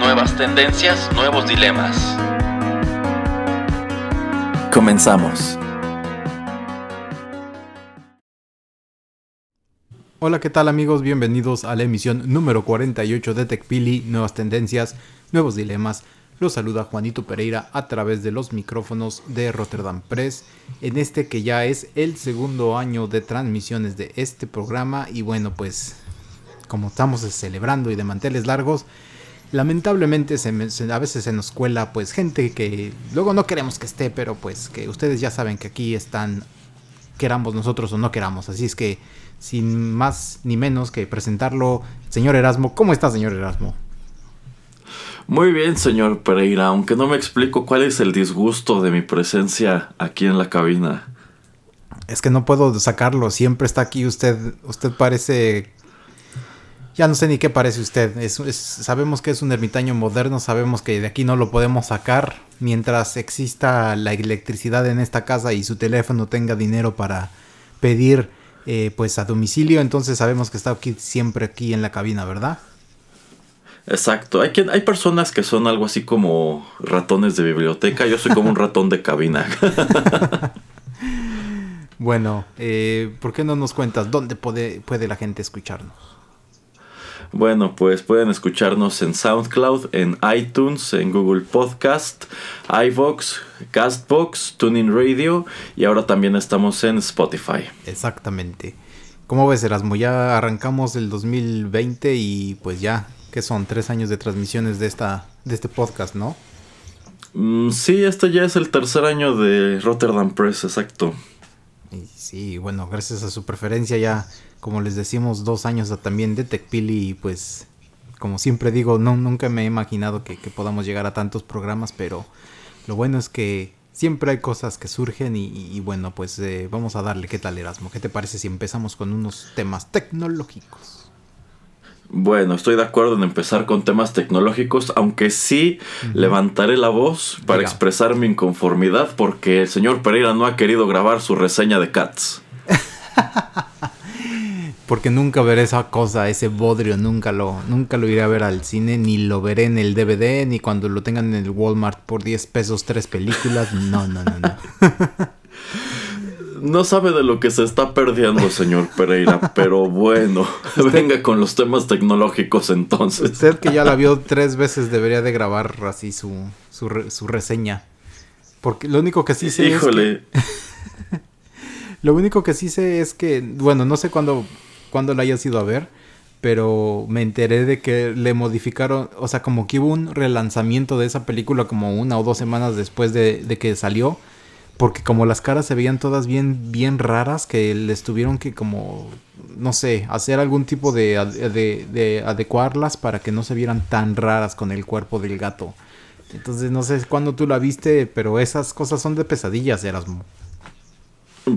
Nuevas tendencias, nuevos dilemas. Comenzamos. Hola, ¿qué tal amigos? Bienvenidos a la emisión número 48 de TechPili, Nuevas Tendencias, Nuevos Dilemas. Los saluda Juanito Pereira a través de los micrófonos de Rotterdam Press, en este que ya es el segundo año de transmisiones de este programa y bueno, pues como estamos celebrando y de manteles largos, lamentablemente se a veces se nos cuela pues gente que luego no queremos que esté, pero pues que ustedes ya saben que aquí están, queramos nosotros o no queramos, así es que sin más ni menos que presentarlo, señor Erasmo, ¿cómo está señor Erasmo? Muy bien, señor Pereira, aunque no me explico cuál es el disgusto de mi presencia aquí en la cabina. Es que no puedo sacarlo, siempre está aquí usted, usted parece... Ya no sé ni qué parece usted, sabemos que es un ermitaño moderno, sabemos que de aquí no lo podemos sacar mientras exista la electricidad en esta casa y su teléfono tenga dinero para pedir eh, pues a domicilio, entonces sabemos que está aquí siempre aquí en la cabina, ¿verdad? Exacto. Hay, quien, hay personas que son algo así como ratones de biblioteca. Yo soy como un ratón de cabina. bueno, eh, ¿por qué no nos cuentas dónde puede, puede la gente escucharnos? Bueno, pues pueden escucharnos en SoundCloud, en iTunes, en Google Podcast, iVox, Castbox, Tuning Radio y ahora también estamos en Spotify. Exactamente. ¿Cómo ves, Erasmo? Ya arrancamos el 2020 y pues ya que son tres años de transmisiones de, esta, de este podcast, ¿no? Mm, sí, este ya es el tercer año de Rotterdam Press, exacto. Y sí, bueno, gracias a su preferencia ya, como les decimos, dos años también de TechPili y pues, como siempre digo, no, nunca me he imaginado que, podamos llegar a tantos programas, pero lo bueno es que siempre hay cosas que surgen y, bueno, pues eh, vamos a darle. ¿Qué tal, Erasmo? ¿Qué te parece si empezamos con unos temas tecnológicos? Bueno, estoy de acuerdo en empezar con temas tecnológicos, aunque sí levantaré la voz para expresar mi inconformidad porque el señor Pereira no ha querido grabar su reseña de Cats. porque nunca veré esa cosa, ese bodrio, nunca lo, nunca lo iré a ver al cine, ni lo veré en el DVD, ni cuando lo tengan en el Walmart por 10 pesos tres películas. No, no, no, no. No sabe de lo que se está perdiendo, señor Pereira, pero bueno, venga con los temas tecnológicos entonces. Usted que ya la vio tres veces debería de grabar así su, su, reseña. Porque lo único que sí sé Híjole. lo único que sí sé es que, bueno, no sé cuándo, cuándo la hayas ido a ver, pero me enteré de que le modificaron, o sea, como que hubo un relanzamiento de esa película como una o dos semanas después de, de que salió porque como las caras se veían todas bien, bien raras, que les tuvieron que como, no sé, hacer algún tipo de, de, adecuarlas para que no se vieran tan raras con el cuerpo del gato. Entonces no sé cuándo tú la viste, pero esas cosas son de pesadillas, Erasmo.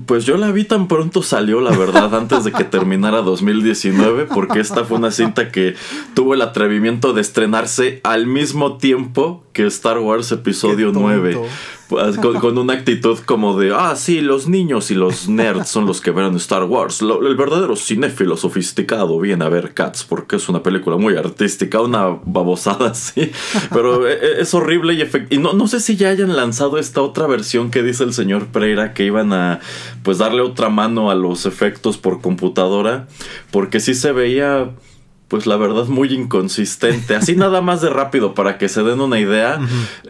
Pues yo la vi tan pronto salió, la verdad, antes de que terminara 2019, porque esta fue una cinta que tuvo el atrevimiento de estrenarse al mismo tiempo que Star Wars Episodio 9. Pues, con, una actitud como de, ah, sí, los niños y los nerds son los que verán Star Wars. el verdadero cinéfilo sofisticado viene a ver Cats porque es una película muy artística, una babosada así. Pero e, e, es horrible y, y no, no sé si ya hayan lanzado esta otra versión que dice el señor Pereira que iban a pues darle otra mano a los efectos por computadora porque sí se veía pues la verdad muy inconsistente. Así nada más de rápido para que se den una idea.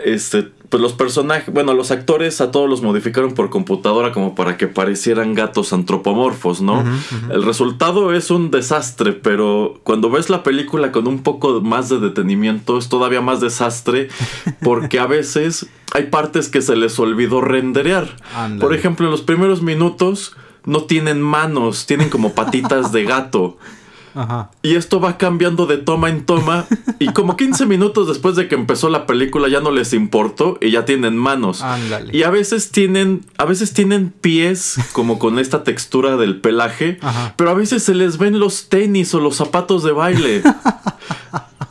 Este, pues los personajes, bueno, los actores a todos los modificaron por computadora como para que parecieran gatos antropomorfos, ¿no? El resultado es un desastre, pero cuando ves la película con un poco más de detenimiento es todavía más desastre porque a veces hay partes que se les olvidó renderear. Por ejemplo, en los primeros minutos no tienen manos, tienen como patitas de gato. Ajá. Y esto va cambiando de toma en toma. y como 15 minutos después de que empezó la película ya no les importó y ya tienen manos. Ándale. Y a veces tienen, a veces tienen pies como con esta textura del pelaje, Ajá. pero a veces se les ven los tenis o los zapatos de baile.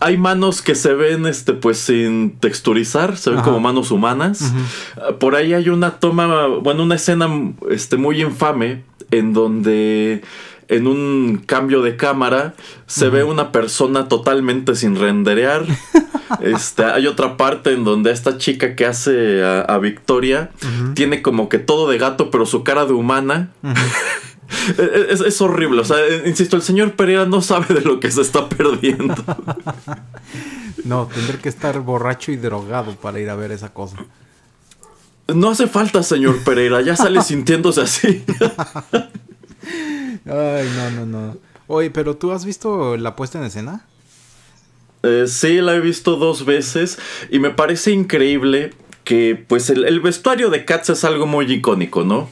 Hay manos que se ven, este, pues sin texturizar, se ven Ajá. como manos humanas. Ah, Por ahí hay una toma, bueno, una escena, este, muy infame en donde en un cambio de cámara se ve una persona totalmente sin renderear. Este, hay otra parte en donde esta chica que hace a, a Victoria tiene como que todo de gato, pero su cara de humana. es, es horrible. O sea, eh, insisto, el señor Pereira no sabe de lo que se está perdiendo. No, tendré que estar borracho y drogado para ir a ver esa cosa. No hace falta, señor Pereira. Ya sale sintiéndose así. Ay, no, no, no. Oye, pero ¿tú has visto la puesta en escena? Eh, sí, la he visto dos veces y me parece increíble que pues el, el vestuario de Cats es algo muy icónico, ¿no?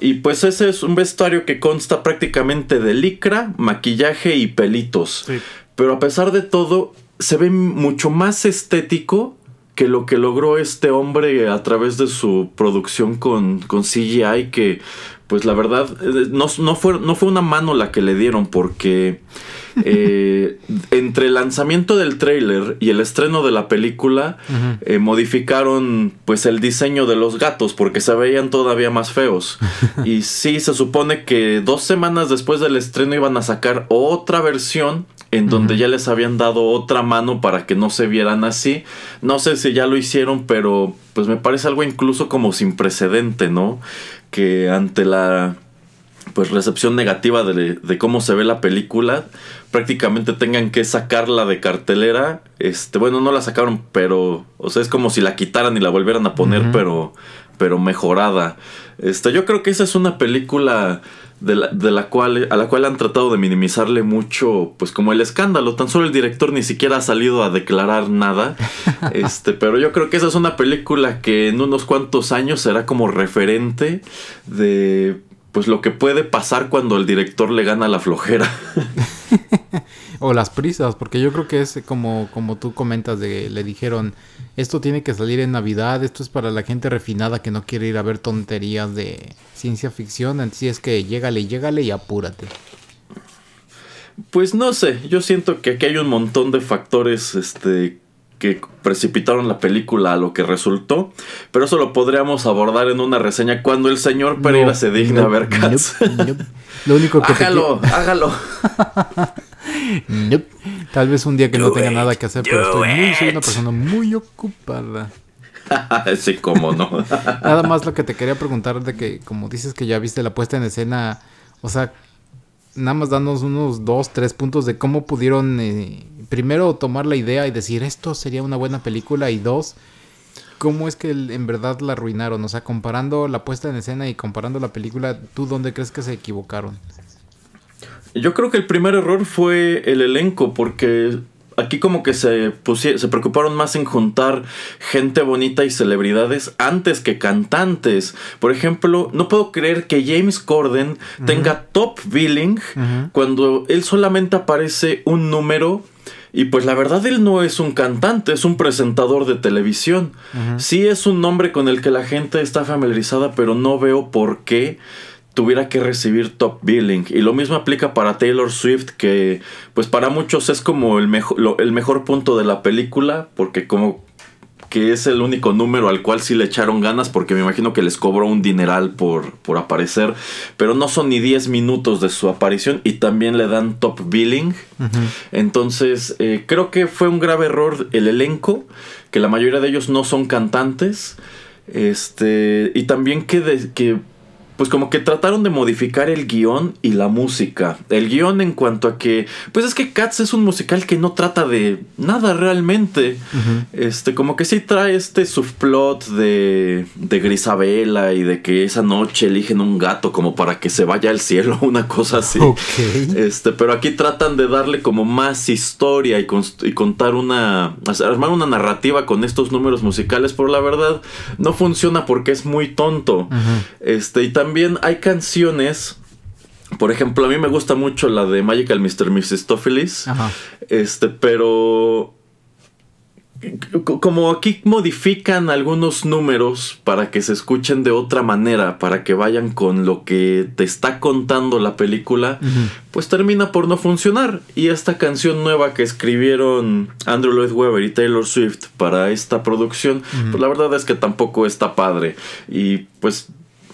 Y pues ese es un vestuario que consta prácticamente de licra, maquillaje y pelitos. Sí. Pero a pesar de todo, se ve mucho más estético que lo que logró este hombre a través de su producción con, con CGI, que pues la verdad eh, no, no, fue, no fue una mano la que le dieron porque eh, entre el lanzamiento del tráiler y el estreno de la película eh, modificaron pues el diseño de los gatos porque se veían todavía más feos. Y sí se supone que dos semanas después del estreno iban a sacar otra versión en donde ya les habían dado otra mano para que no se vieran así. No sé si ya lo hicieron, pero pues me parece algo incluso como sin precedente, ¿no? Que ante la pues recepción negativa de, de cómo se ve la película, prácticamente tengan que sacarla de cartelera. Este, bueno, no la sacaron, pero, o sea, es como si la quitaran y la volvieran a poner, pero, pero mejorada. Este, yo creo que esa es una película de la, de la cual, a la cual han tratado de minimizarle mucho, pues como el escándalo. Tan solo el director ni siquiera ha salido a declarar nada. Este, pero yo creo que esa es una película que en unos cuantos años será como referente de pues lo que puede pasar cuando el director le gana la flojera. O las prisas, porque yo creo que es como, como tú comentas, de le dijeron, esto tiene que salir en Navidad, esto es para la gente refinada que no quiere ir a ver tonterías de ciencia ficción, así es que llégale, llégale y apúrate. Pues no sé, yo siento que aquí hay un montón de factores este que precipitaron la película a lo que resultó, pero eso lo podríamos abordar en una reseña cuando el señor Pereira No, se digne no, a ver Cats. Lo único que te hágalo, hágalo. Nope. Tal vez un día que no tenga it, nada que hacer, pero estoy muy, soy una it. persona muy ocupada. sí, cómo no. Nada más lo que te quería preguntar de que, como dices que ya viste la puesta en escena, o sea, nada más danos unos dos, tres puntos de cómo pudieron eh, primero tomar la idea y decir esto sería una buena película y dos, cómo es que en verdad la arruinaron, o sea, comparando la puesta en escena y comparando la película, ¿tú dónde crees que se equivocaron? Yo creo que el primer error fue el elenco, porque aquí como que se, se preocuparon más en juntar gente bonita y celebridades antes que cantantes. Por ejemplo, no puedo creer que James Corden tenga top billing cuando él solamente aparece un número. Y pues la verdad él no es un cantante, es un presentador de televisión. Sí es un nombre con el que la gente está familiarizada, pero no veo por qué tuviera que recibir top billing. Y lo mismo aplica para Taylor Swift, que pues para muchos es como el lo- el mejor punto de la película, porque como que es el único número al cual sí le echaron ganas, porque me imagino que les cobró un dineral por, por aparecer, pero no son ni 10 minutos de su aparición y también le dan top billing. Entonces, eh, creo que fue un grave error el elenco, que la mayoría de ellos no son cantantes. Este, y también que, de- que pues como que trataron de modificar el guion y la música. El guion en cuanto a que, pues es que Cats es un musical que no trata de nada realmente. Este, como que sí trae este subplot de, de Grisabela y de que esa noche eligen un gato como para que se vaya al cielo, una cosa así. Este, pero aquí tratan de darle como más historia y, contar una. armar una narrativa con estos números musicales, pero la verdad no funciona porque es muy tonto. Este, y también hay canciones. Por ejemplo, a mí me gusta mucho la de Magical Mr. Mephistophelies. Ajá. Este, pero como aquí modifican algunos números para que se escuchen de otra manera, para que vayan con lo que te está contando la película, pues termina por no funcionar. Y esta canción nueva que escribieron Andrew Lloyd Webber y Taylor Swift para esta producción, pues la verdad es que tampoco está padre. Y pues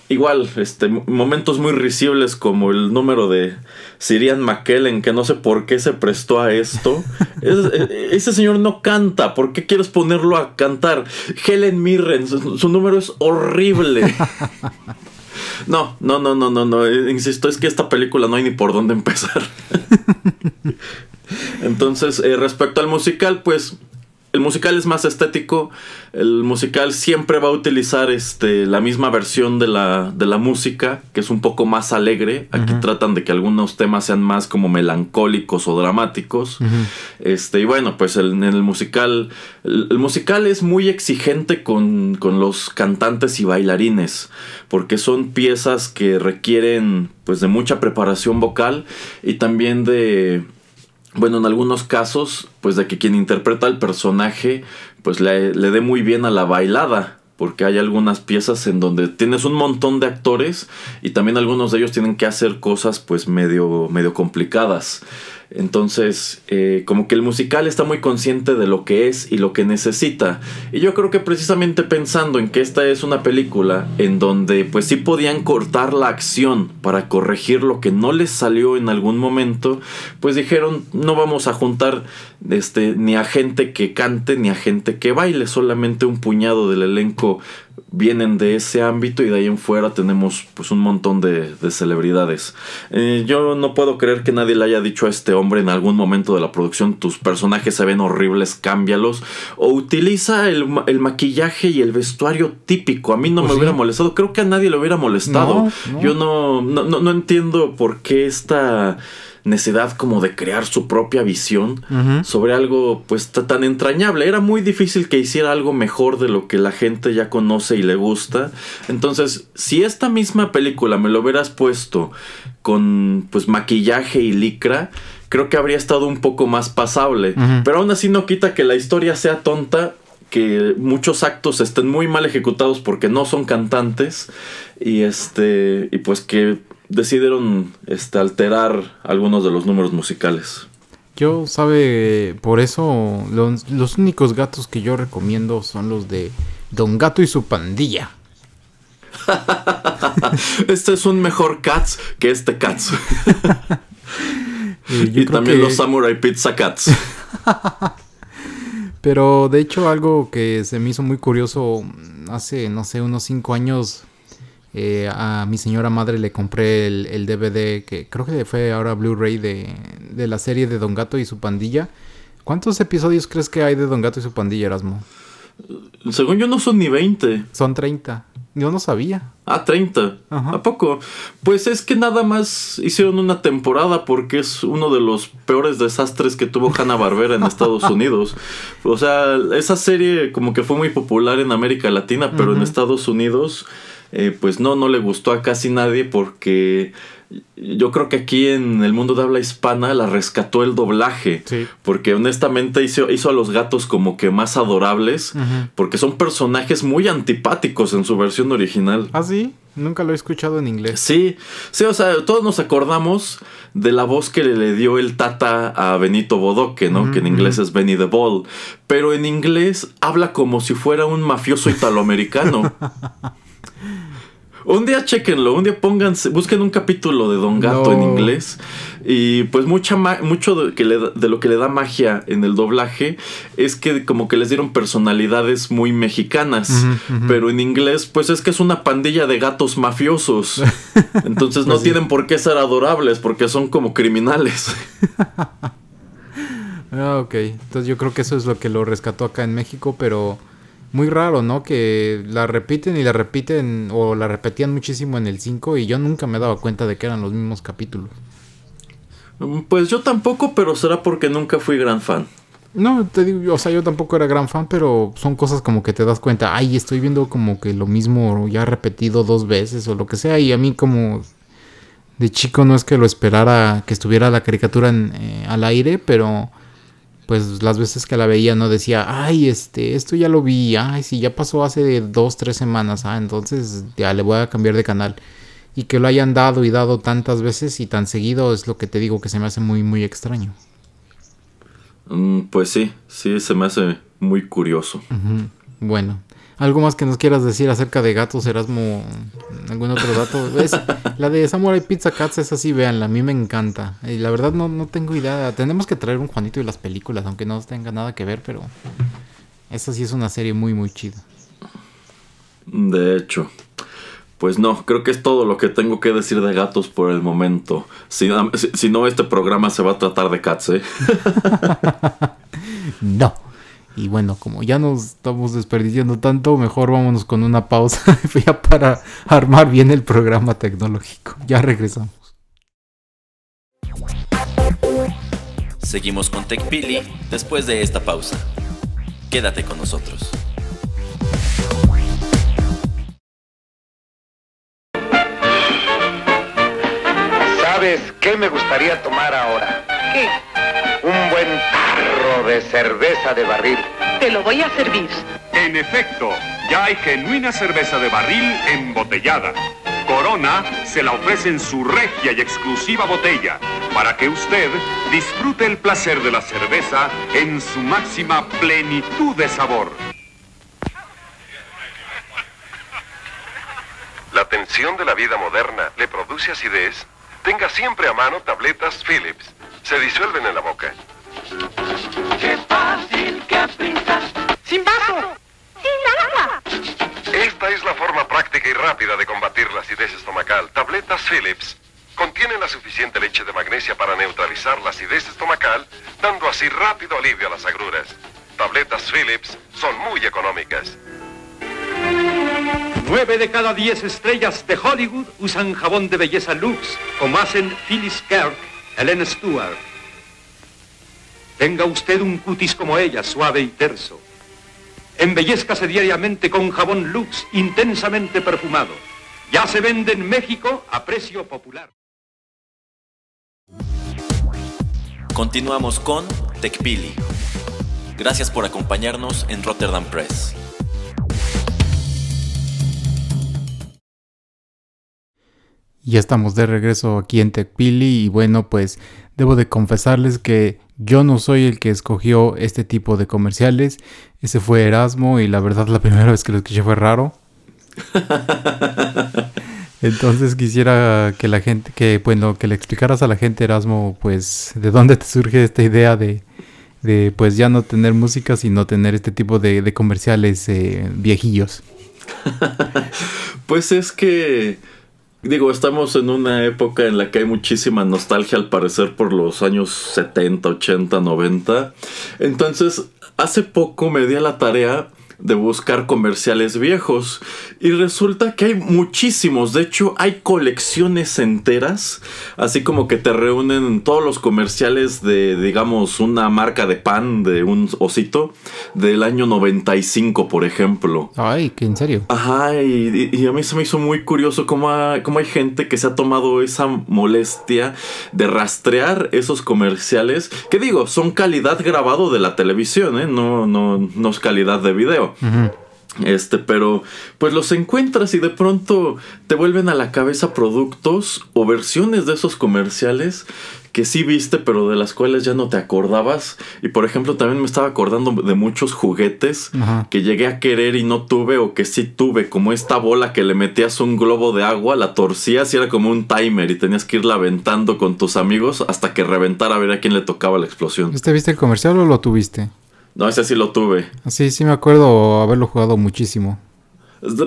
igual, este, momentos muy risibles como el número de Sirian McKellen, que no sé por qué se prestó a esto. E, ese señor no canta, ¿por qué quieres ponerlo a cantar? Helen Mirren, su, número es horrible. No, no, no, no, no, no, insisto, es que esta película no hay ni por dónde empezar. Entonces, eh, respecto al musical, pues el musical es más estético. El musical siempre va a utilizar este, la misma versión de la, de la música, que es un poco más alegre. Aquí tratan de que algunos temas sean más como melancólicos o dramáticos. este, y bueno, pues en el, musical. El, musical es muy exigente con, con los cantantes y bailarines. Porque son piezas que requieren pues de mucha preparación vocal y también de bueno, en algunos casos, pues de que quien interpreta al personaje, pues le, le dé muy bien a la bailada, porque hay algunas piezas en donde tienes un montón de actores y también algunos de ellos tienen que hacer cosas pues medio, medio complicadas. Entonces, eh, como que el musical está muy consciente de lo que es y lo que necesita. Y yo creo que precisamente pensando en que esta es una película en donde pues sí podían cortar la acción para corregir lo que no les salió en algún momento, pues dijeron no vamos a juntar este, ni a gente que cante ni a gente que baile, solamente un puñado del elenco vienen de ese ámbito y de ahí en fuera tenemos pues un montón de, celebridades. Eh, yo no puedo creer que nadie le haya dicho a este hombre en algún momento de la producción tus personajes se ven horribles, cámbialos o utiliza el, maquillaje y el vestuario típico. A mí no me pues hubiera molestado, creo que a nadie le hubiera molestado. Yo no, no, no, no entiendo por qué esta necesidad como de crear su propia visión sobre algo pues tan entrañable. Era muy difícil que hiciera algo mejor de lo que la gente ya conoce y le gusta. Entonces, si esta misma película me lo hubieras puesto con pues maquillaje y licra, creo que habría estado un poco más pasable. Pero aún así no quita que la historia sea tonta que muchos actos estén muy mal ejecutados porque no son cantantes y este y pues que decidieron este, alterar algunos de los números musicales. Yo, sabe, por eso los, únicos gatos que yo recomiendo son los de Don Gato y su pandilla. este es un mejor Cats que este Cats. y, también los Samurai Pizza Cats. Pero de hecho algo que se me hizo muy curioso hace, no sé, unos cinco años eh, a mi señora madre le compré el, DVD que creo que fue ahora Blu-ray de, de, la serie de Don Gato y su pandilla. ¿Cuántos episodios crees que hay de Don Gato y su pandilla, Erasmo? Según yo no son ni 20. Son 30. Yo no sabía. Ah, 30. ¿A poco? Pues es que nada más hicieron una temporada porque es uno de los peores desastres que tuvo Hanna Barbera en Estados Unidos. O sea, esa serie como que fue muy popular en América Latina, pero en Estados Unidos eh, pues no, no le gustó a casi nadie porque yo creo que aquí en el mundo de habla hispana la rescató el doblaje. Porque honestamente hizo, hizo, a los gatos como que más adorables. Porque son personajes muy antipáticos en su versión original. ¿Ah, sí? Nunca lo he escuchado en inglés. Sí, sí, o sea, todos nos acordamos de la voz que le, dio el Tata a Benito Bodoque, ¿no? que en inglés es Benny the Ball. Pero en inglés habla como si fuera un mafioso italoamericano. Un día chequenlo, un día pónganse, busquen un capítulo de Don Gato en inglés. Y pues mucha mucho de, que de lo que le da magia en el doblaje es que como que les dieron personalidades muy mexicanas. Pero en inglés, pues es que es una pandilla de gatos mafiosos. Entonces no pues tienen por qué ser adorables, porque son como criminales. ah, ok. Entonces yo creo que eso es lo que lo rescató acá en México, pero muy raro, ¿no? Que la repiten y la repiten o la repetían muchísimo en el 5 y yo nunca me daba cuenta de que eran los mismos capítulos. Mm, pues yo tampoco, pero será porque nunca fui gran fan. No, te digo, o sea, yo tampoco era gran fan, pero son cosas como que te das cuenta, ay, estoy viendo como que lo mismo ya repetido dos veces o lo que sea, y a mí como de chico no es que lo esperara que estuviera la caricatura en, eh, al aire, pero pues las veces que la veía no decía, ay, este, esto ya lo vi, ay, sí, ya pasó hace dos, tres semanas, ah, entonces ya le voy a cambiar de canal. Y que lo hayan dado y dado tantas veces y tan seguido es lo que te digo que se me hace muy, muy extraño. Mm, pues sí, sí, se me hace muy curioso. Bueno, ¿algo más que nos quieras decir acerca de gatos, Erasmo? ¿Algún otro dato? la de Samurai Pizza Cats es así, véanla, a mí me encanta. Y la verdad no, no tengo idea. Tenemos que traer un Juanito y las películas, aunque no tenga nada que ver, pero esa sí es una serie muy, muy chida. De hecho. Pues no, creo que es todo lo que tengo que decir de gatos por el momento. Si, no, este programa se va a tratar de cats, ¿eh? no. Y bueno, como ya nos estamos desperdiciando tanto, mejor vámonos con una pausa ya para armar bien el programa tecnológico. Ya regresamos. Seguimos con TechPili después de esta pausa. Quédate con nosotros. qué me gustaría tomar ahora? ¿Qué? Un buen tarro de cerveza de barril. Te lo voy a servir. En efecto, ya hay genuina cerveza de barril embotellada. Corona se la ofrece en su regia y exclusiva botella para que usted disfrute el placer de la cerveza en su máxima plenitud de sabor. La tensión de la vida moderna le produce acidez Tenga siempre a mano tabletas Philips. Se disuelven en la boca. ¡Qué fácil, qué prisa! ¡Sin vaso! ¡Sin agua! Esta es la forma práctica y rápida de combatir la acidez estomacal. Tabletas Philips. Contienen la suficiente leche de magnesia para neutralizar la acidez estomacal, dando así rápido alivio a las agruras. Tabletas Philips son muy económicas. Nueve de cada diez estrellas de Hollywood usan jabón de belleza Lux, como hacen Phyllis Kirk, Helen Stewart. Tenga usted un cutis como ella, suave y terso. Embellezcase diariamente con jabón Lux intensamente perfumado. Ya se vende en México a precio popular. Continuamos con TechPili. Gracias por acompañarnos en Rotterdam Press. Ya estamos de regreso aquí en TechPili y bueno, pues debo de confesarles que yo no soy el que escogió este tipo de comerciales. Ese fue Erasmo y la verdad la primera vez que lo escuché fue raro. Entonces quisiera que la gente, que bueno, que le explicaras a la gente Erasmo, pues de dónde te surge esta idea de, de pues ya no tener música, sino tener este tipo de, comerciales eh, viejillos. pues es que Digo, estamos en una época en la que hay muchísima nostalgia al parecer por los años 70, 80, 90. Entonces, hace poco me di a la tarea de buscar comerciales viejos y resulta que hay muchísimos, de hecho hay colecciones enteras, así como que te reúnen todos los comerciales de digamos una marca de pan de un osito del año 95 por ejemplo. Ay, que en serio. Ajá, y, a mí se me hizo muy curioso cómo, cómo hay gente que se ha tomado esa molestia de rastrear esos comerciales, que digo, son calidad grabado de la televisión, ¿eh? no, no, no es calidad de video. Este, pero pues los encuentras y de pronto te vuelven a la cabeza productos o versiones de esos comerciales que sí viste, pero de las cuales ya no te acordabas. Y por ejemplo, también me estaba acordando de muchos juguetes que llegué a querer y no tuve, o que sí tuve, como esta bola que le metías un globo de agua, la torcías y era como un timer y tenías que irla aventando con tus amigos hasta que reventara a ver a quién le tocaba la explosión. ¿Este viste el comercial o lo tuviste? No, ese sí lo tuve. Sí, sí me acuerdo haberlo jugado muchísimo.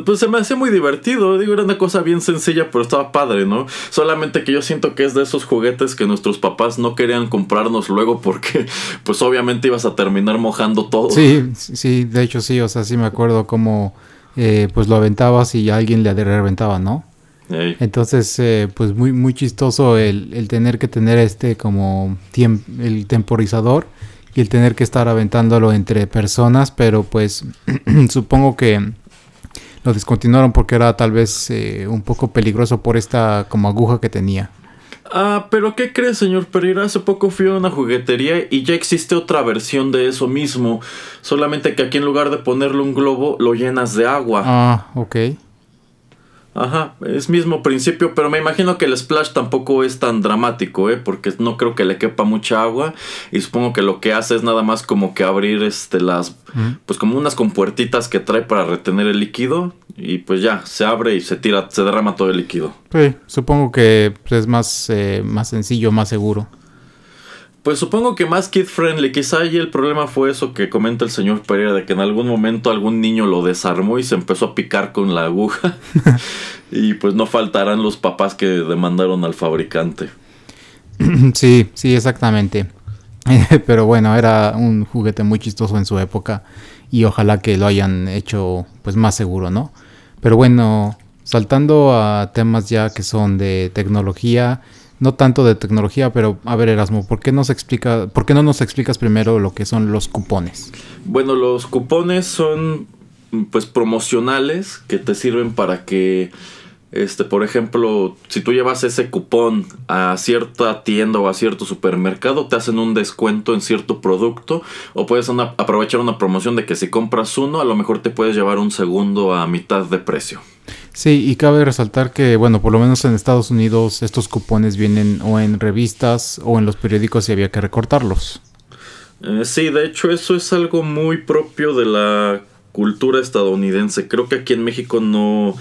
Pues se me hacía muy divertido, digo, era una cosa bien sencilla, pero estaba padre, ¿no? Solamente que yo siento que es de esos juguetes que nuestros papás no querían comprarnos luego porque, pues obviamente ibas a terminar mojando todo. Sí, sí, de hecho sí, o sea, sí me acuerdo cómo, eh, pues lo aventabas y alguien le reventaba, ¿no? Entonces, eh, pues muy, muy chistoso el, el, tener que tener este como el temporizador y el tener que estar aventándolo entre personas, pero pues supongo que lo descontinuaron porque era tal vez eh, un poco peligroso por esta como aguja que tenía. Ah, pero ¿qué crees, señor Pereira? Hace poco fui a una juguetería y ya existe otra versión de eso mismo. Solamente que aquí en lugar de ponerle un globo, lo llenas de agua. Ah, ok. Ajá, es mismo principio, pero me imagino que el splash tampoco es tan dramático, ¿eh? Porque no creo que le quepa mucha agua y supongo que lo que hace es nada más como que abrir este las pues como unas compuertitas que trae para retener el líquido y pues ya se abre y se tira, se derrama todo el líquido. Sí, supongo que pues, es más eh, más sencillo, más seguro. Pues supongo que más kid friendly. Quizá ahí el problema fue eso que comenta el señor Pereira, de que en algún momento algún niño lo desarmó y se empezó a picar con la aguja. y pues no faltarán los papás que demandaron al fabricante. Sí, sí, exactamente. Pero bueno, era un juguete muy chistoso en su época y ojalá que lo hayan hecho pues más seguro, ¿no? Pero bueno, saltando a temas ya que son de tecnología, no tanto de tecnología, pero a ver Erasmo, ¿por qué, nos explica, ¿por qué no nos explicas primero lo que son los cupones? Bueno, los cupones son pues promocionales que te sirven para que este, por ejemplo, si tú llevas ese cupón a cierta tienda o a cierto supermercado, te hacen un descuento en cierto producto o puedes aprovechar una promoción de que si compras uno, a lo mejor te puedes llevar un segundo a mitad de precio. Sí, y cabe resaltar que, bueno, por lo menos en Estados Unidos estos cupones vienen o en revistas o en los periódicos y había que recortarlos. Eh, sí, de hecho eso es algo muy propio de la cultura estadounidense. Creo que aquí en México no,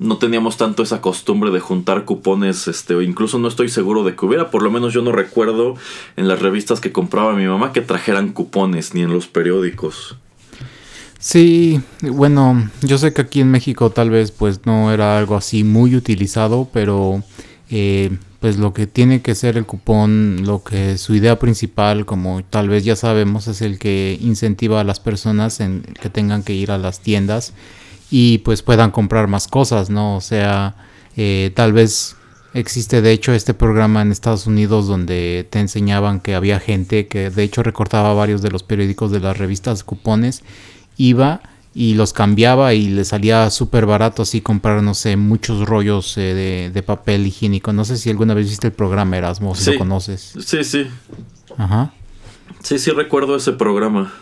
no teníamos tanto esa costumbre de juntar cupones, este, incluso no estoy seguro de que hubiera, por lo menos yo no recuerdo en las revistas que compraba mi mamá que trajeran cupones, ni en los periódicos. Sí, bueno, yo sé que aquí en México tal vez pues no era algo así muy utilizado, pero eh, pues lo que tiene que ser el cupón, lo que su idea principal, como tal vez ya sabemos, es el que incentiva a las personas en que tengan que ir a las tiendas y pues puedan comprar más cosas, ¿no? O sea, eh, tal vez existe de hecho este programa en Estados Unidos donde te enseñaban que había gente que de hecho recortaba varios de los periódicos de las revistas cupones iba y los cambiaba y le salía súper barato así comprar, no sé, muchos rollos eh, de, papel higiénico. No sé si alguna vez viste el programa Erasmo, si lo conoces. Sí, sí. Ajá. Sí, sí recuerdo ese programa.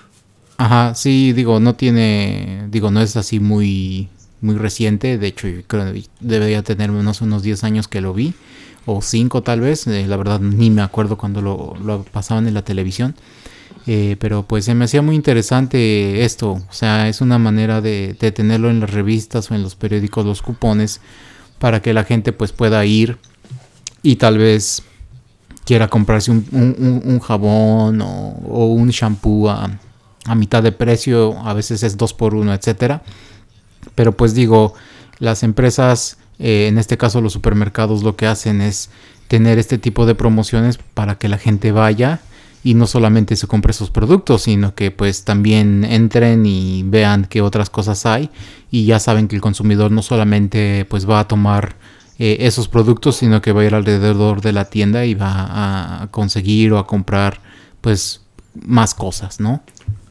Ajá, sí, digo, no tiene, digo, no es así muy, muy reciente. De hecho, creo que debería tener unos, unos 10 años que lo vi, o 5 tal vez. Eh, la verdad, ni me acuerdo cuando lo, lo pasaban en la televisión. Eh, pero pues se me hacía muy interesante esto, o sea, es una manera de, tenerlo en las revistas o en los periódicos, los cupones, para que la gente pues pueda ir y tal vez quiera comprarse un, jabón o, un shampoo a, mitad de precio, a veces es dos por uno, etcétera. Pero pues digo, las empresas, eh, en este caso los supermercados, lo que hacen es tener este tipo de promociones para que la gente vaya y no solamente se compre esos productos, sino que pues también entren y vean qué otras cosas hay y ya saben que el consumidor no solamente pues va a tomar eh, esos productos, sino que va a ir alrededor de la tienda y va a conseguir o a comprar pues más cosas, ¿no?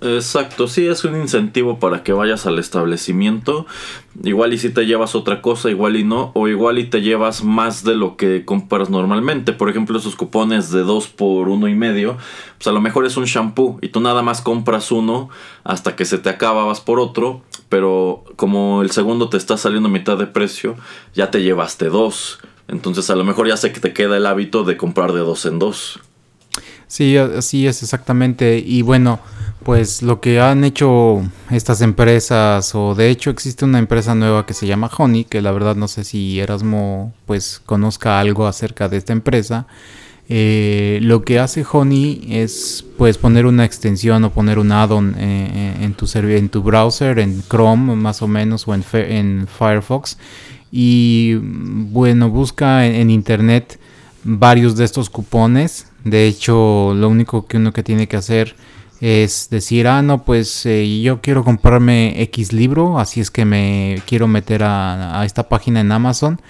Exacto, sí es un incentivo para que vayas al establecimiento. Igual y si te llevas otra cosa, igual y no, o igual y te llevas más de lo que compras normalmente. Por ejemplo, esos cupones de 2 por uno y medio, pues a lo mejor es un shampoo y tú nada más compras uno hasta que se te acaba, vas por otro, pero como el segundo te está saliendo a mitad de precio, ya te llevaste dos. Entonces a lo mejor ya sé que te queda el hábito de comprar de dos en dos. Sí, así es exactamente. Y bueno, pues lo que han hecho estas empresas, o de hecho existe una empresa nueva que se llama Honey, que la verdad no sé si Erasmo pues conozca algo acerca de esta empresa. Eh, lo que hace Honey es pues poner una extensión o poner un add-on eh, en, tu en tu browser, en Chrome más o menos, o en Firefox. Y bueno, busca en internet varios de estos cupones de hecho, lo único que uno que tiene que hacer es decir, ah, no, pues eh, yo quiero comprarme X libro, así es que me quiero meter a, esta página en Amazon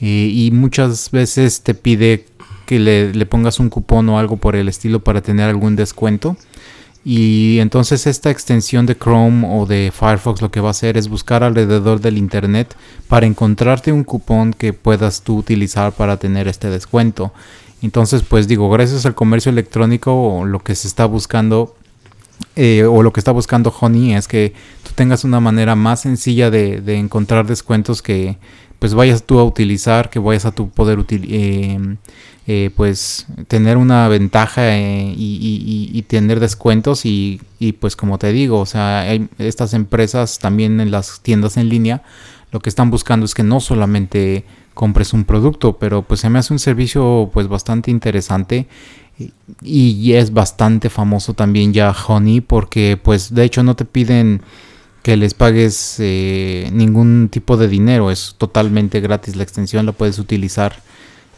eh, y muchas veces te pide que le, pongas un cupón o algo por el estilo para tener algún descuento. Y entonces esta extensión de Chrome o de Firefox lo que va a hacer es buscar alrededor del Internet para encontrarte un cupón que puedas tú utilizar para tener este descuento. Entonces, pues digo, gracias al comercio electrónico lo que se está buscando eh, o lo que está buscando Honey es que tú tengas una manera más sencilla de, encontrar descuentos que pues vayas tú a utilizar, que vayas a tu poder eh, eh, pues tener una ventaja y, tener descuentos y, pues como te digo, o sea, hay estas empresas también en las tiendas en línea lo que están buscando es que no solamente compres un producto, pero pues se me hace un servicio pues bastante interesante y es bastante famoso también ya Honey porque pues de hecho no te piden que les pagues eh, ningún tipo de dinero, es totalmente gratis la extensión, la puedes utilizar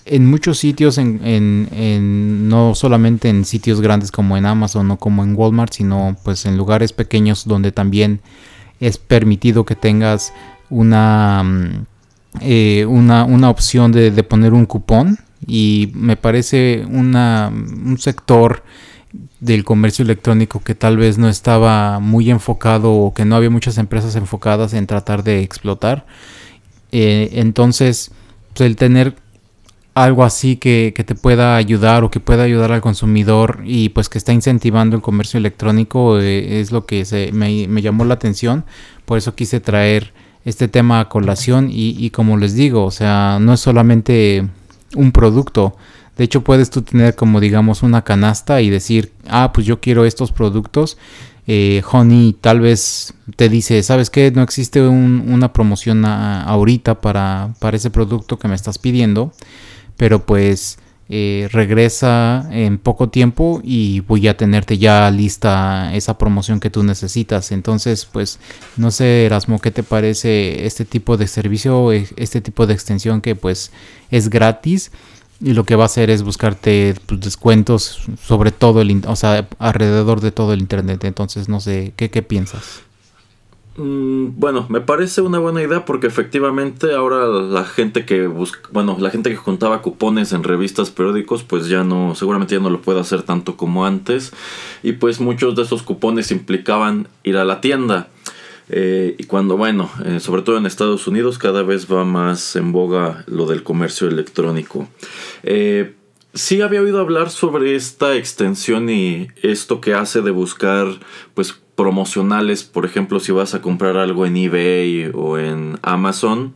en muchos sitios, en, en, no solamente en sitios grandes como en Amazon o como en Walmart, sino pues en lugares pequeños donde también es permitido que tengas una mm, eh, una, una, opción de, poner un cupón. Y me parece una, un sector del comercio electrónico que tal vez no estaba muy enfocado o que no había muchas empresas enfocadas en tratar de explotar. Eh, entonces, pues, el tener algo así que, te pueda ayudar o que pueda ayudar al consumidor y pues que está incentivando el comercio electrónico eh, es lo que me, me, llamó la atención. Por eso quise traer este tema a colación y, como les digo, o sea, no es solamente un producto. De hecho, puedes tú tener como digamos una canasta y decir, ah, pues yo quiero estos productos. Eh, Honey tal vez te dice, ¿sabes qué? No existe una promoción ahorita para, para ese producto que me estás pidiendo. Pero pues eh, regresa en poco tiempo y voy a tenerte ya lista esa promoción que tú necesitas. Entonces, pues, no sé, Erasmo, ¿qué te parece este tipo de servicio, este tipo de extensión que pues es gratis? Y lo que va a hacer es buscarte pues, descuentos sobre todo el, o sea, alrededor de todo el internet. Entonces, no sé, ¿qué, qué piensas? Mm, bueno, me parece una buena idea porque efectivamente ahora la gente que busca, bueno, la gente que contaba cupones en revistas, periódicos, pues ya no, seguramente ya no lo puede hacer tanto como antes. Y pues muchos de esos cupones implicaban ir a la tienda. Eh, y cuando, bueno, eh, sobre todo en Estados Unidos cada vez va más en boga lo del comercio electrónico. Eh, sí había oído hablar sobre esta extensión y esto que hace de buscar, pues, promocionales, por ejemplo, si vas a comprar algo en eBay o en Amazon.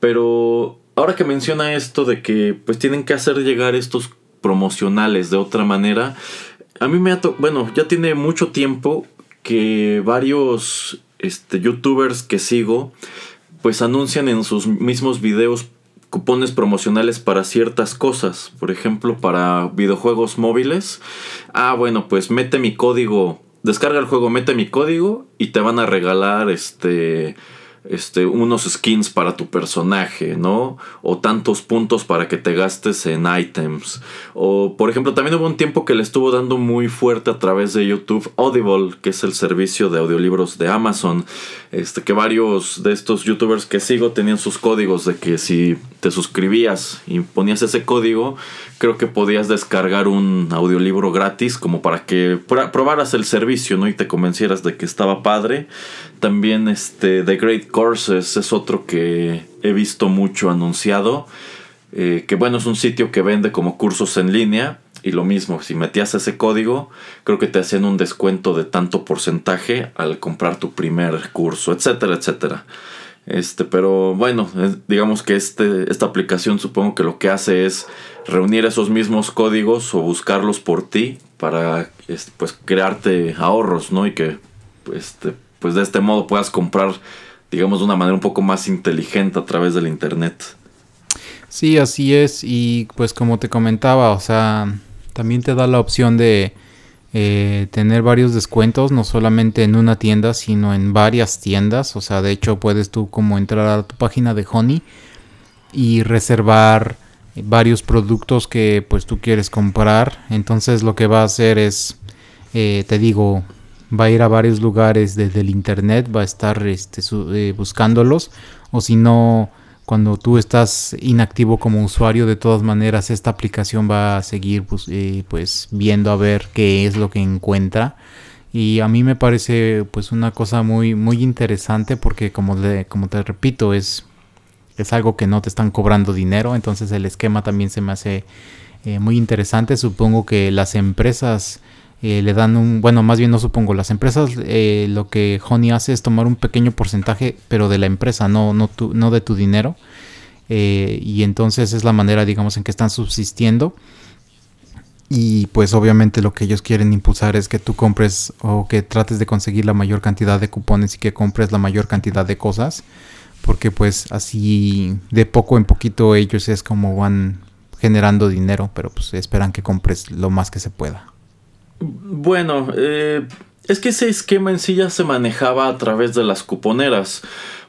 Pero ahora que menciona esto de que pues tienen que hacer llegar estos promocionales de otra manera, a mí me ha bueno, ya tiene mucho tiempo que varios este, youtubers que sigo pues anuncian en sus mismos videos cupones promocionales para ciertas cosas, por ejemplo, para videojuegos móviles. Ah, bueno, pues mete mi código descarga el juego, mete mi código y te van a regalar este este, unos skins para tu personaje, ¿no? O tantos puntos para que te gastes en items. O, por ejemplo, también hubo un tiempo que le estuvo dando muy fuerte a través de YouTube Audible, que es el servicio de audiolibros de Amazon. Este, que varios de estos youtubers que sigo tenían sus códigos de que si te suscribías y ponías ese código, creo que podías descargar un audiolibro gratis como para que probaras el servicio, ¿no? Y te convencieras de que estaba padre. También este The Great Courses es otro que he visto mucho anunciado. Eh, que bueno, es un sitio que vende como cursos en línea. Y lo mismo, si metías ese código, creo que te hacían un descuento de tanto porcentaje al comprar tu primer curso, etcétera, etcétera. Este, pero bueno, digamos que este, esta aplicación supongo que lo que hace es reunir esos mismos códigos o buscarlos por ti para este, pues crearte ahorros, ¿no? Y que este, pues de este modo puedas comprar, digamos, de una manera un poco más inteligente a través del internet. Sí, así es. Y pues como te comentaba, o sea, también te da la opción de eh, tener varios descuentos, no solamente en una tienda, sino en varias tiendas. O sea, de hecho puedes tú como entrar a tu página de Honey y reservar varios productos que pues tú quieres comprar. Entonces lo que va a hacer es, eh, te digo, va a ir a varios lugares desde el internet, va a estar este, eh, buscándolos. O si no, cuando tú estás inactivo como usuario, de todas maneras esta aplicación va a seguir pues, eh, pues viendo a ver qué es lo que encuentra. Y a mí me parece pues una cosa muy, muy interesante porque como, como te repito, es, es algo que no te están cobrando dinero, entonces el esquema también se me hace eh, muy interesante. Supongo que las empresas eh, le dan un, bueno, más bien no supongo, las empresas eh, lo que Honey hace es tomar un pequeño porcentaje, pero de la empresa, no, no, no de tu dinero. y entonces es la manera, digamos, en que están subsistiendo. Y pues obviamente lo que ellos quieren impulsar es que tú compres o que trates de conseguir la mayor cantidad de cupones y que compres la mayor cantidad de cosas. Porque pues así de poco en poquito ellos es como van generando dinero, pero pues esperan que compres lo más que se pueda. Bueno, eh, es que ese esquema en sí ya se manejaba a través de las cuponeras.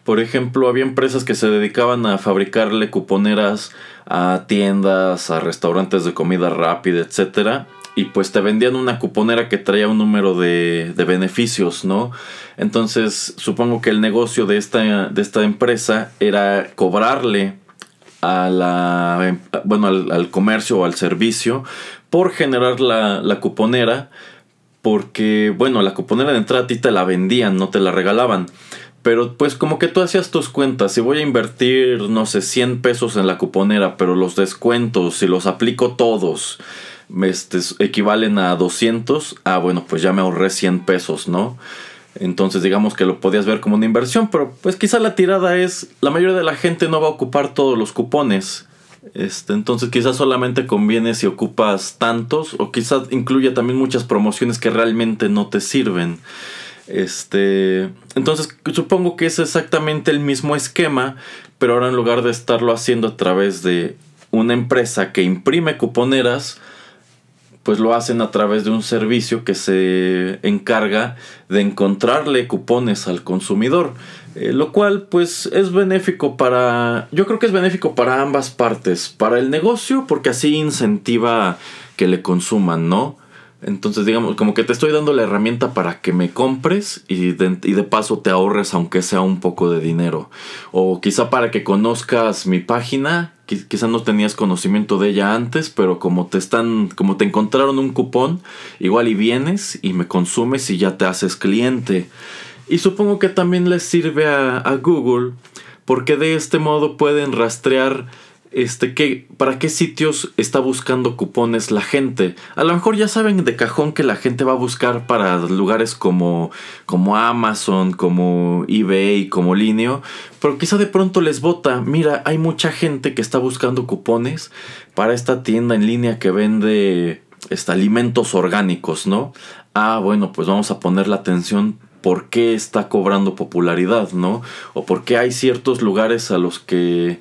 Por ejemplo, había empresas que se dedicaban a fabricarle cuponeras a tiendas, a restaurantes de comida rápida, etcétera. Y pues te vendían una cuponera que traía un número de, beneficios, ¿no? Entonces, supongo que el negocio de esta, de esta empresa era cobrarle a la, em, bueno, al, comercio o al servicio por generar la, la, cuponera. Porque, bueno, la cuponera de entrada a ti te la vendían, no te la regalaban. Pero pues como que tú hacías tus cuentas, si voy a invertir, no sé, 100 pesos en la cuponera, pero los descuentos, si los aplico todos, este, equivalen a 200, ah, bueno, pues ya me ahorré 100 pesos, ¿no? Entonces digamos que lo podías ver como una inversión, pero pues quizá la tirada es, la mayoría de la gente no va a ocupar todos los cupones. Este, entonces quizás solamente conviene si ocupas tantos o quizás incluya también muchas promociones que realmente no te sirven. Este, entonces supongo que es exactamente el mismo esquema, pero ahora en lugar de estarlo haciendo a través de una empresa que imprime cuponeras, pues lo hacen a través de un servicio que se encarga de encontrarle cupones al consumidor, eh, lo cual pues es benéfico para, yo creo que es benéfico para ambas partes, para el negocio porque así incentiva que le consuman, ¿no? Entonces, digamos, como que te estoy dando la herramienta para que me compres y de, y de, paso te ahorres aunque sea un poco de dinero. O quizá para que conozcas mi página, quizá no tenías conocimiento de ella antes, pero como te están, como te encontraron un cupón, igual y vienes y me consumes y ya te haces cliente. Y supongo que también les sirve a, a Google porque de este modo pueden rastrear este, ¿qué, ¿para qué sitios está buscando cupones la gente? A lo mejor ya saben de cajón que la gente va a buscar para lugares como, como Amazon, como eBay, como Linio, pero quizá de pronto les vota, mira, hay mucha gente que está buscando cupones para esta tienda en línea que vende este, alimentos orgánicos, ¿no? Ah, bueno, pues vamos a poner la atención por qué está cobrando popularidad, ¿no? O por qué hay ciertos lugares a los que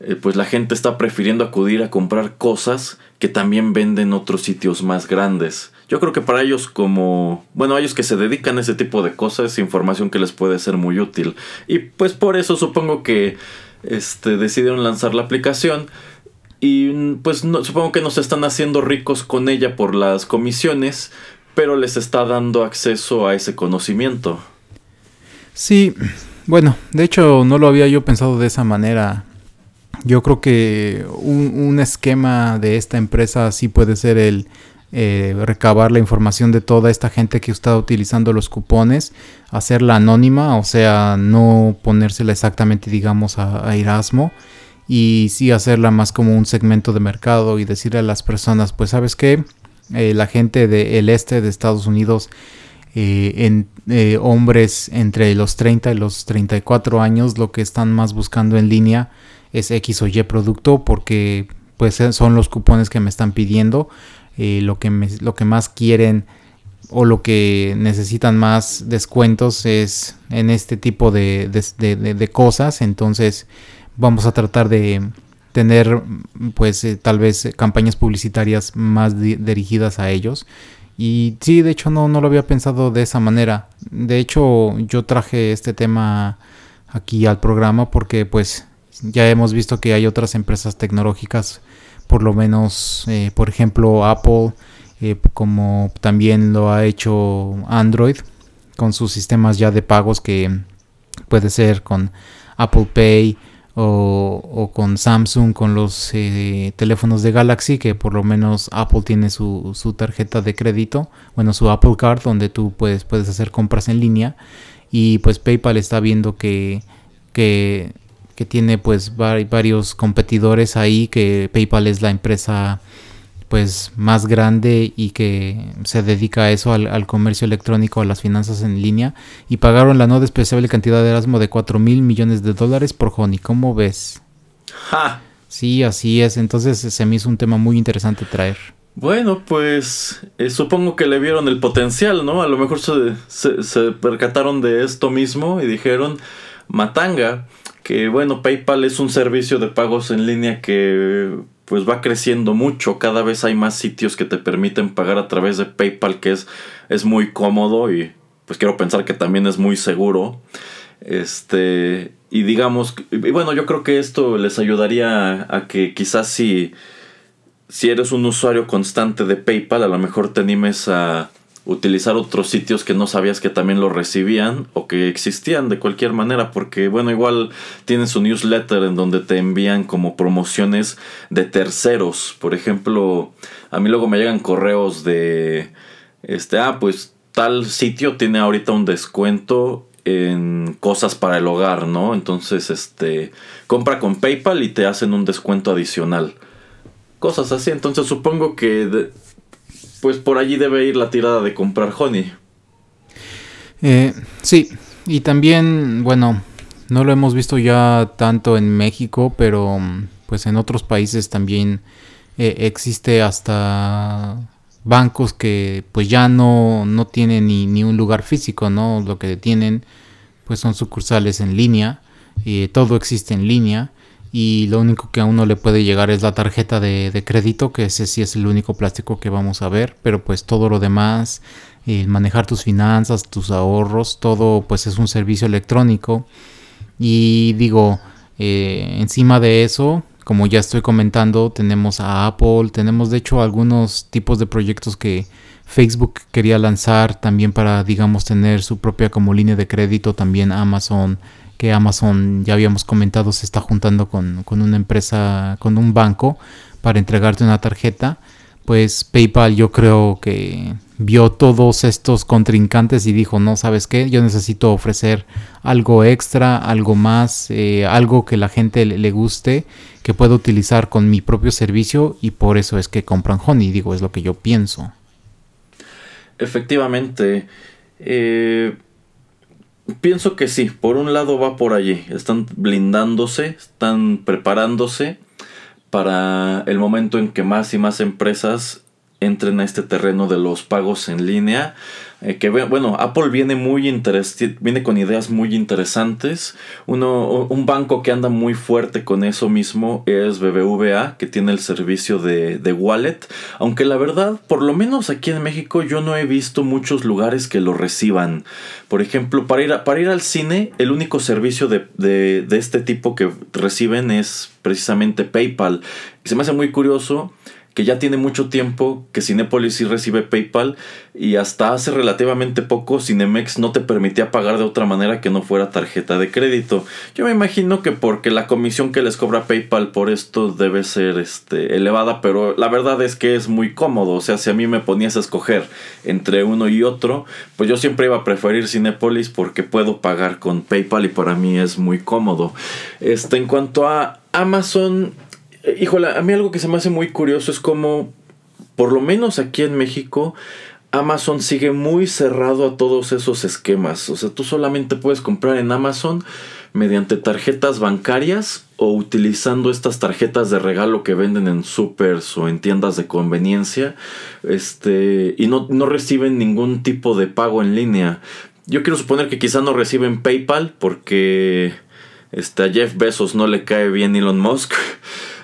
eh, pues la gente está prefiriendo acudir a comprar cosas que también venden otros sitios más grandes. Yo creo que para ellos como, bueno, ellos que se dedican a ese tipo de cosas es información que les puede ser muy útil. Y pues por eso supongo que este, decidieron lanzar la aplicación. Y pues no, supongo que nos están haciendo ricos con ella por las comisiones, pero les está dando acceso a ese conocimiento. Sí, bueno, de hecho no lo había yo pensado de esa manera. Yo creo que un, esquema de esta empresa sí puede ser el eh, recabar la información de toda esta gente que está utilizando los cupones, hacerla anónima, o sea, no ponérsela exactamente, digamos, a, Erasmo, y sí hacerla más como un segmento de mercado y decirle a las personas, pues sabes qué, eh, la gente del este de Estados Unidos, eh, en, hombres entre los 30 y los 34 años, lo que están más buscando en línea, es X o Y producto porque pues eh, son los cupones que me están pidiendo, eh, lo, que lo que más quieren o lo que necesitan más descuentos es en este tipo de, de, cosas, entonces vamos a tratar de tener pues eh, tal vez campañas publicitarias más dirigidas a ellos. Y sí, de hecho no, no lo había pensado de esa manera. De hecho yo traje este tema aquí al programa porque pues ya hemos visto que hay otras empresas tecnológicas, por lo menos, eh, por ejemplo, Apple, eh, como también lo ha hecho Android, con sus sistemas ya de pagos que puede ser con Apple Pay o, o con Samsung con los eh, teléfonos de Galaxy que por lo menos Apple tiene su, tarjeta de crédito bueno su Apple Card donde tú puedes, puedes hacer compras en línea. Y pues PayPal está viendo que, que, que tiene pues varios competidores ahí que PayPal es la empresa pues más grande y que se dedica a eso, al, comercio electrónico, a las finanzas en línea, y pagaron la no despreciable cantidad de Erasmo de 4 mil millones de dólares por Honey. ¿Cómo ves? ¡Ja! Sí, así es. Entonces se me hizo un tema muy interesante traer. Bueno, pues eh, supongo que le vieron el potencial, ¿no? A lo mejor se, se, se percataron de esto mismo y dijeron, Matanga, que bueno, PayPal es un servicio de pagos en línea que pues va creciendo mucho. Cada vez hay más sitios que te permiten pagar a través de PayPal, que es, es muy cómodo y pues quiero pensar que también es muy seguro. Este, y digamos, y bueno, yo creo que esto les ayudaría a, que quizás si, si eres un usuario constante de PayPal, a lo mejor te animes a utilizar otros sitios que no sabías que también lo recibían o que existían de cualquier manera porque bueno igual tienen su newsletter en donde te envían como promociones de terceros. Por ejemplo a mí luego me llegan correos de este ah pues tal sitio tiene ahorita un descuento en cosas para el hogar no entonces este compra con PayPal y te hacen un descuento adicional. Cosas así. Entonces supongo que pues por allí debe ir la tirada de comprar honey. Eh, sí, y también, bueno, no lo hemos visto ya tanto en México, pero pues en otros países también eh, existe hasta bancos que pues ya no, no tienen ni, ni, un lugar físico, ¿no? Lo que tienen pues son sucursales en línea, y todo existe en línea y lo único que a uno le puede llegar es la tarjeta de, crédito, que ese sí es el único plástico que vamos a ver, pero pues todo lo demás, el manejar tus finanzas, tus ahorros, todo pues es un servicio electrónico. Y digo, eh, encima de eso, como ya estoy comentando, tenemos a Apple, tenemos de hecho algunos tipos de proyectos que Facebook quería lanzar también para, digamos, tener su propia como línea de crédito, también Amazon que Amazon, ya habíamos comentado, se está juntando con, una empresa, con un banco para entregarte una tarjeta, pues PayPal yo creo que vio todos estos contrincantes y dijo, no, ¿sabes qué? Yo necesito ofrecer algo extra, algo más, eh, algo que la gente le, guste, que pueda utilizar con mi propio servicio y por eso es que compran Honey, digo, es lo que yo pienso. Efectivamente. Eh, Pienso que sí, por un lado va por allí, están blindándose, están preparándose para el momento en que más y más empresas entren a este terreno de los pagos en línea eh, que bueno, Apple viene muy viene con ideas muy interesantes. Uno, un banco que anda muy fuerte con eso mismo es BBVA, que tiene el servicio de, de, wallet. Aunque la verdad, por lo menos aquí en México, yo no he visto muchos lugares que lo reciban. Por ejemplo, para ir, para ir al cine, el único servicio de, de, de este tipo que reciben es precisamente PayPal. Y se me hace muy curioso que ya tiene mucho tiempo que Cinepolis sí recibe PayPal y hasta hace relativamente poco Cinemex no te permitía pagar de otra manera que no fuera tarjeta de crédito. Yo me imagino que porque la comisión que les cobra PayPal por esto debe ser este, elevada, pero la verdad es que es muy cómodo. O sea, si a mí me ponías a escoger entre uno y otro, pues yo siempre iba a preferir Cinepolis porque puedo pagar con PayPal y para mí es muy cómodo. Este, en cuanto a Amazon, híjole, a mí algo que se me hace muy curioso es como, por lo menos aquí en México, Amazon sigue muy cerrado a todos esos esquemas. O sea, tú solamente puedes comprar en Amazon mediante tarjetas bancarias o utilizando estas tarjetas de regalo que venden en supers o en tiendas de conveniencia. Este, y no, no reciben ningún tipo de pago en línea. Yo quiero suponer que quizá no reciben PayPal porque este, a Jeff Bezos no le cae bien Elon Musk.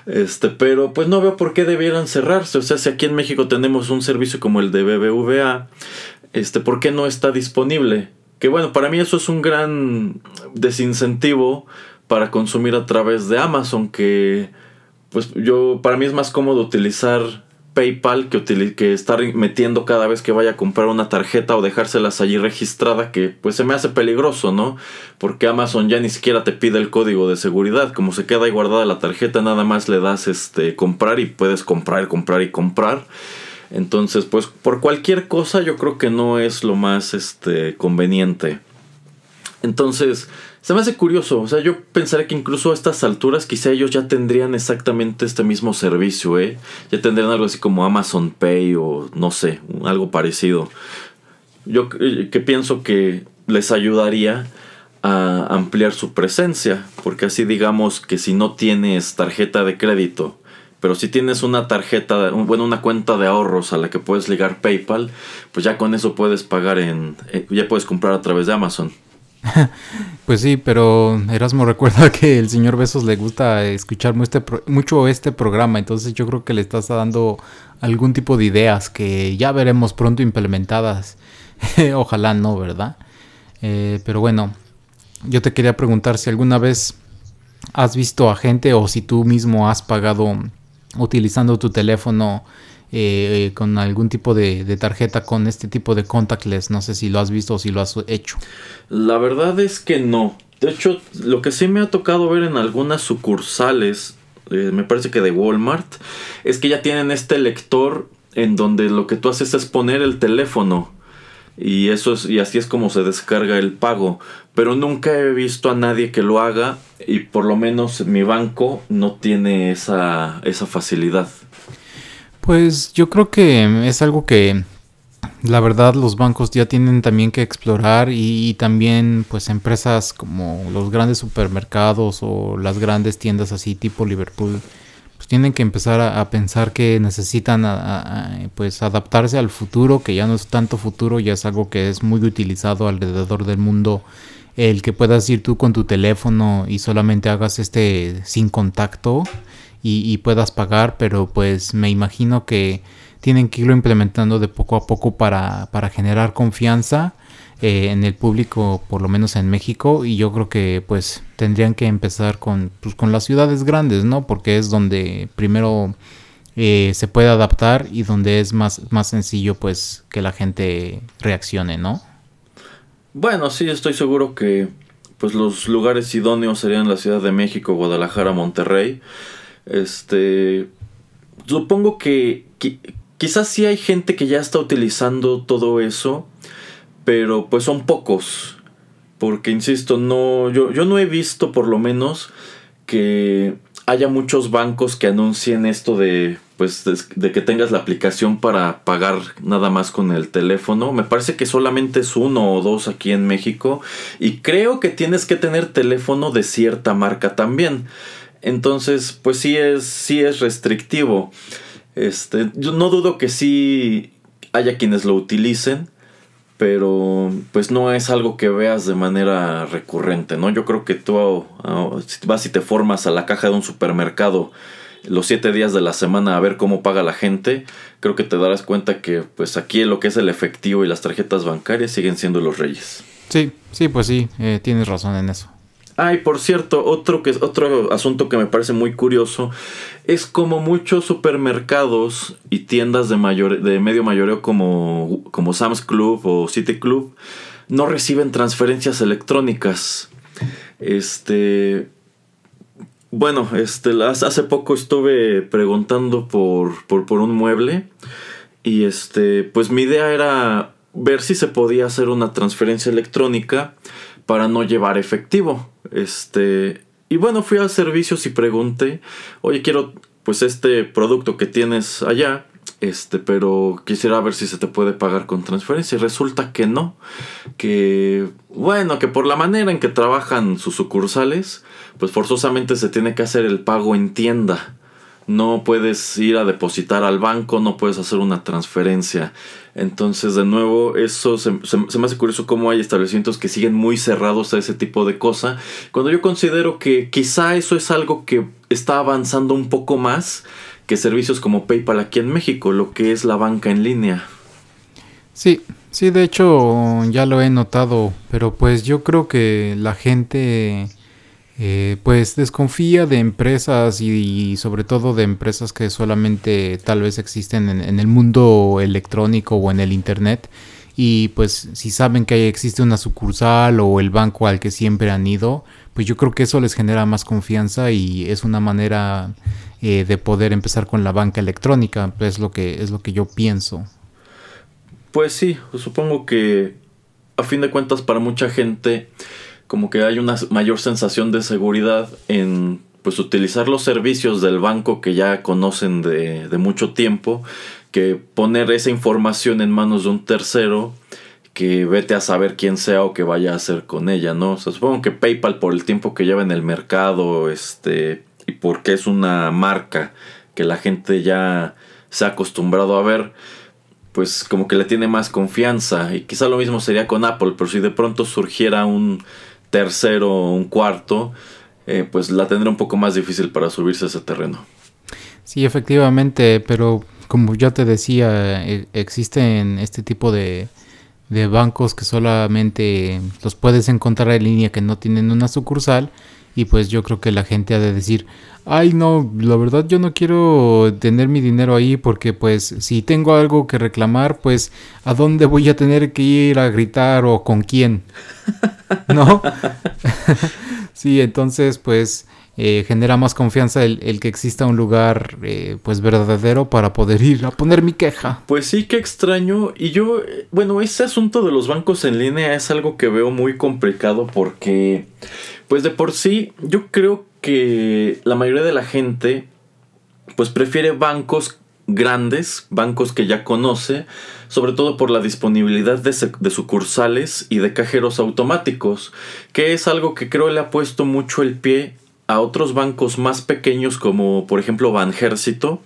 Este, pero pues no veo por qué debieran cerrarse. O sea, si aquí en México tenemos un servicio como el de BBVA, este, ¿por qué no está disponible? Que bueno, para mí eso es un gran desincentivo para consumir a través de Amazon, que pues yo, para mí es más cómodo utilizar PayPal que, que estar metiendo cada vez que vaya a comprar una tarjeta o dejárselas allí registrada, que pues se me hace peligroso, ¿no? Porque Amazon ya ni siquiera te pide el código de seguridad, como se queda ahí guardada la tarjeta, nada más le das este comprar y puedes comprar, comprar y comprar. Entonces, pues por cualquier cosa yo creo que no es lo más este conveniente. Entonces, se me hace curioso, o sea, yo pensaría que incluso a estas alturas quizá ellos ya tendrían exactamente este mismo servicio, ¿eh? Ya tendrían algo así como Amazon Pay o no sé, algo parecido. Yo eh, que pienso que les ayudaría a ampliar su presencia, porque así digamos que si no tienes tarjeta de crédito, pero si tienes una tarjeta, bueno, una cuenta de ahorros a la que puedes ligar PayPal, pues ya con eso puedes pagar en, eh, ya puedes comprar a través de Amazon. pues sí, pero Erasmo recuerda que el señor Besos le gusta escuchar mucho este programa, entonces yo creo que le estás dando algún tipo de ideas que ya veremos pronto implementadas. Ojalá no, ¿verdad? Eh, pero bueno, yo te quería preguntar si alguna vez has visto a gente o si tú mismo has pagado utilizando tu teléfono eh, con algún tipo de, tarjeta con este tipo de contactless. No sé si lo has visto o si lo has hecho. La verdad es que no. De hecho, lo que sí me ha tocado ver en algunas sucursales, eh, me parece que de Walmart, es que ya tienen este lector en donde lo que tú haces es poner el teléfono. Y eso es, y así es como se descarga el pago. Pero nunca he visto a nadie que lo haga. Y por lo menos mi banco no tiene esa, esa facilidad. Pues yo creo que es algo que la verdad los bancos ya tienen también que explorar y, también pues empresas como los grandes supermercados o las grandes tiendas así tipo Liverpool pues tienen que empezar a, pensar que necesitan pues adaptarse al futuro que ya no es tanto futuro ya es algo que es muy utilizado alrededor del mundo. El que puedas ir tú con tu teléfono y solamente hagas este sin contacto y, puedas pagar, pero pues me imagino que tienen que irlo implementando de poco a poco para, para generar confianza eh, en el público, por lo menos en México, y yo creo que pues tendrían que empezar con, pues, con las ciudades grandes, ¿no? Porque es donde primero eh, se puede adaptar y donde es más, más sencillo pues que la gente reaccione, ¿no? Bueno, sí, estoy seguro que pues los lugares idóneos serían la Ciudad de México, Guadalajara, Monterrey. Este. Supongo que, quizás sí hay gente que ya está utilizando todo eso, pero pues son pocos. Porque, insisto, no. Yo, no he visto por lo menos que haya muchos bancos que anuncien esto de pues de, que tengas la aplicación para pagar nada más con el teléfono. Me parece que solamente es uno o dos aquí en México y creo que tienes que tener teléfono de cierta marca también. Entonces, pues sí es, sí es restrictivo. Este, yo no dudo que sí haya quienes lo utilicen, pero pues no es algo que veas de manera recurrente, ¿no? Yo creo que tú ah, vas y te formas a la caja de un supermercado los siete días de la semana a ver cómo paga la gente, creo que te darás cuenta que pues aquí lo que es el efectivo y las tarjetas bancarias siguen siendo los reyes. Sí, sí, pues sí, eh, tienes razón en eso. Ay, por cierto, otro, que, otro asunto que me parece muy curioso es como muchos supermercados y tiendas de, mayor, de medio mayoreo como, como Sam's Club o City Club no reciben transferencias electrónicas. Este. Bueno, este, hace poco estuve preguntando por, por, por un mueble. Y este. Pues mi idea era ver si se podía hacer una transferencia electrónica para no llevar efectivo. Este, y bueno, fui a servicios y pregunté, oye, quiero pues este producto que tienes allá, este, pero quisiera ver si se te puede pagar con transferencia. Y resulta que no, que bueno, que por la manera en que trabajan sus sucursales, pues forzosamente se tiene que hacer el pago en tienda no puedes ir a depositar al banco, no puedes hacer una transferencia. Entonces, de nuevo, eso se, me hace curioso cómo hay establecimientos que siguen muy cerrados a ese tipo de cosa. Cuando yo considero que quizá eso es algo que está avanzando un poco más que servicios como PayPal aquí en México, lo que es la banca en línea. Sí, sí, de hecho ya lo he notado, pero pues yo creo que la gente eh, pues desconfía de empresas y, sobre todo de empresas que solamente tal vez existen en, el mundo electrónico o en el internet. Y pues si saben que existe una sucursal o el banco al que siempre han ido pues yo creo que eso les genera más confianza y es una manera eh, de poder empezar con la banca electrónica es lo que es lo que yo pienso. Pues sí supongo que a fin de cuentas para mucha gente como que hay una mayor sensación de seguridad en pues utilizar los servicios del banco que ya conocen de, mucho tiempo que poner esa información en manos de un tercero que vete a saber quién sea o que vaya a hacer con ella, ¿no? O sea, supongo que PayPal por el tiempo que lleva en el mercado, este, y porque es una marca que la gente ya se ha acostumbrado a ver, pues como que le tiene más confianza. Y quizá lo mismo sería con Apple, pero si de pronto surgiera un tercero o un cuarto, eh, pues la tendrá un poco más difícil para subirse a ese terreno. Sí, efectivamente, pero como ya te decía, e, existen este tipo de, de bancos que solamente los puedes encontrar en línea que no tienen una sucursal y pues yo creo que la gente ha de decir, ay no, la verdad yo no quiero tener mi dinero ahí porque pues si tengo algo que reclamar, pues a dónde voy a tener que ir a gritar o con quién, ¿no? sí, entonces pues eh, genera más confianza el, que exista un lugar eh, pues verdadero para poder ir a poner mi queja. Pues sí, qué extraño. Y yo, eh, bueno, ese asunto de los bancos en línea es algo que veo muy complicado porque pues de por sí yo creo que la mayoría de la gente pues prefiere bancos grandes, bancos que ya conoce, sobre todo por la disponibilidad de, sucursales y de cajeros automáticos, que es algo que creo le ha puesto mucho el pie a otros bancos más pequeños como por ejemplo Banjército,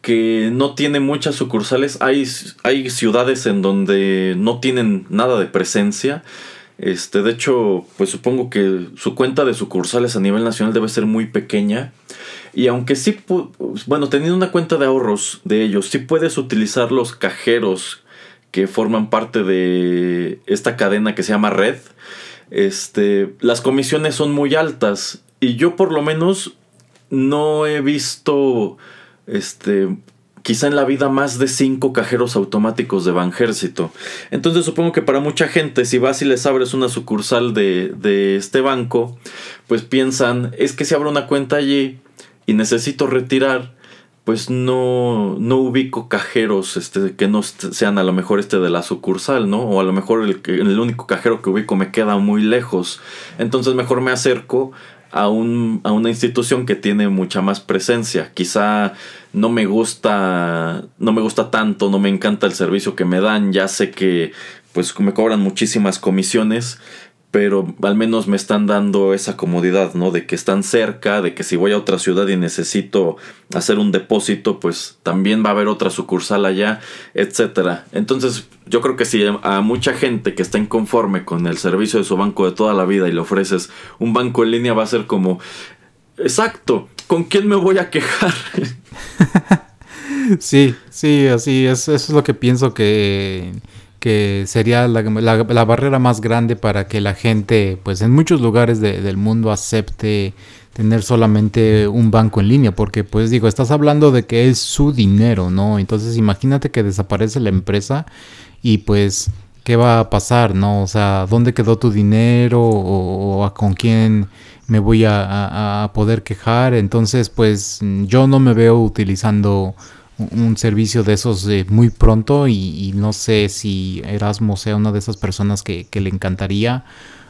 que no tiene muchas sucursales, hay, hay ciudades en donde no tienen nada de presencia, este, de hecho, pues supongo que su cuenta de sucursales a nivel nacional debe ser muy pequeña. Y aunque sí, bueno, teniendo una cuenta de ahorros de ellos, sí puedes utilizar los cajeros que forman parte de esta cadena que se llama Red. Este, las comisiones son muy altas. Y yo por lo menos no he visto este quizá en la vida más de cinco cajeros automáticos de Banjército. Entonces supongo que para mucha gente, si vas y les abres una sucursal de, de este banco, pues piensan, es que si abro una cuenta allí y necesito retirar, pues no, no ubico cajeros este, que no sean a lo mejor este de la sucursal, ¿no? O a lo mejor el, el único cajero que ubico me queda muy lejos. Entonces mejor me acerco a, un, a una institución que tiene mucha más presencia. Quizá no me gusta, no me gusta tanto, no me encanta el servicio que me dan, ya sé que pues me cobran muchísimas comisiones, pero al menos me están dando esa comodidad, ¿no? De que están cerca, de que si voy a otra ciudad y necesito hacer un depósito, pues también va a haber otra sucursal allá, etcétera. Entonces, yo creo que si a mucha gente que está inconforme con el servicio de su banco de toda la vida y le ofreces un banco en línea, va a ser como, exacto, ¿con quién me voy a quejar? sí, sí, así es, eso es lo que pienso que que sería la, barrera más grande para que la gente, pues en muchos lugares del mundo acepte tener solamente un banco en línea, porque pues digo, estás hablando de que es su dinero, ¿no? Entonces imagínate que desaparece la empresa y pues, ¿qué va a pasar, no? O sea, ¿dónde quedó tu dinero o, a con quién me voy a, poder quejar? Entonces, pues yo no me veo utilizando un servicio de esos muy pronto y, no sé si Erasmo sea una de esas personas que, le encantaría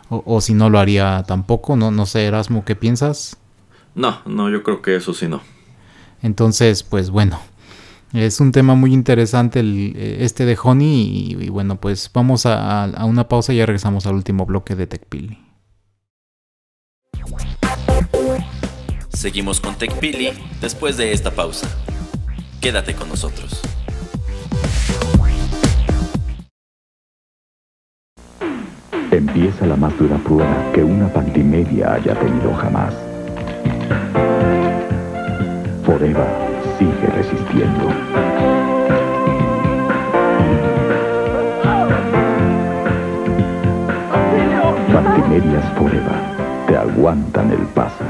o, si no lo haría tampoco. No, no sé, Erasmo, ¿qué piensas? No, no, yo creo que eso sí no. Entonces, pues bueno, es un tema muy interesante el, este de Honey y, bueno, pues vamos a, a, una pausa y ya regresamos al último bloque de TechPili. Seguimos con TechPili después de esta pausa. Quédate con nosotros. Empieza la más dura prueba que una pantimedia haya tenido jamás. Forever sigue resistiendo. Pantimedias Forever te aguantan el paso.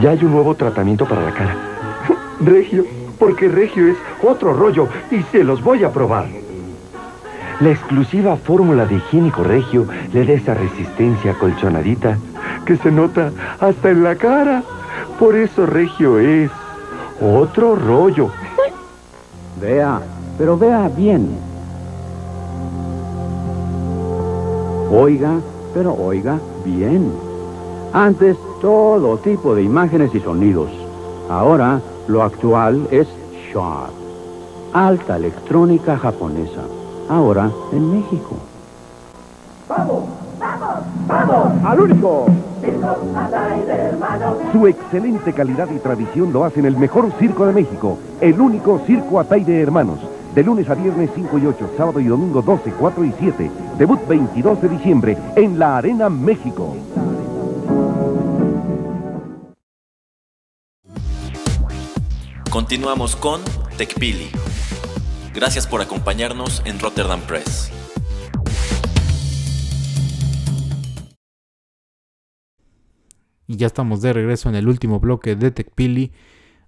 Ya hay un nuevo tratamiento para la cara. Regio, porque Regio es otro rollo y se los voy a probar. La exclusiva fórmula de higiénico Regio le da esa resistencia colchonadita que se nota hasta en la cara. Por eso Regio es otro rollo. Vea, pero vea bien. Oiga, pero oiga bien. Antes todo tipo de imágenes y sonidos. Ahora lo actual es Sharp. Alta electrónica japonesa. Ahora en México. ¡Vamos! ¡Vamos! ¡Vamos! ¡Al único! Su excelente calidad y tradición lo hacen el mejor circo de México, el único Circo Atay de Hermanos. De lunes a viernes 5 y 8, sábado y domingo 12, 4 y 7. Debut 22 de diciembre en la Arena México. Continuamos con TechPili. Gracias por acompañarnos en Rotterdam Press. Y ya estamos de regreso en el último bloque de TechPili.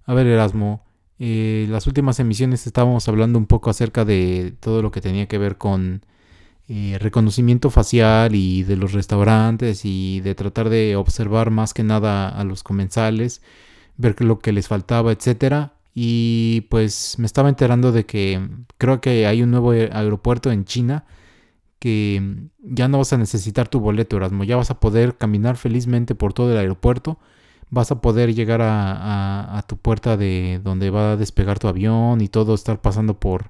A ver, Erasmo, eh, las últimas emisiones estábamos hablando un poco acerca de todo lo que tenía que ver con eh, reconocimiento facial y de los restaurantes y de tratar de observar más que nada a los comensales, ver lo que les faltaba, etcétera. Y pues me estaba enterando de que creo que hay un nuevo aeropuerto en China que ya no vas a necesitar tu boleto, Erasmo, ya vas a poder caminar felizmente por todo el aeropuerto, vas a poder llegar a, a, a, tu puerta de donde va a despegar tu avión y todo, estar pasando por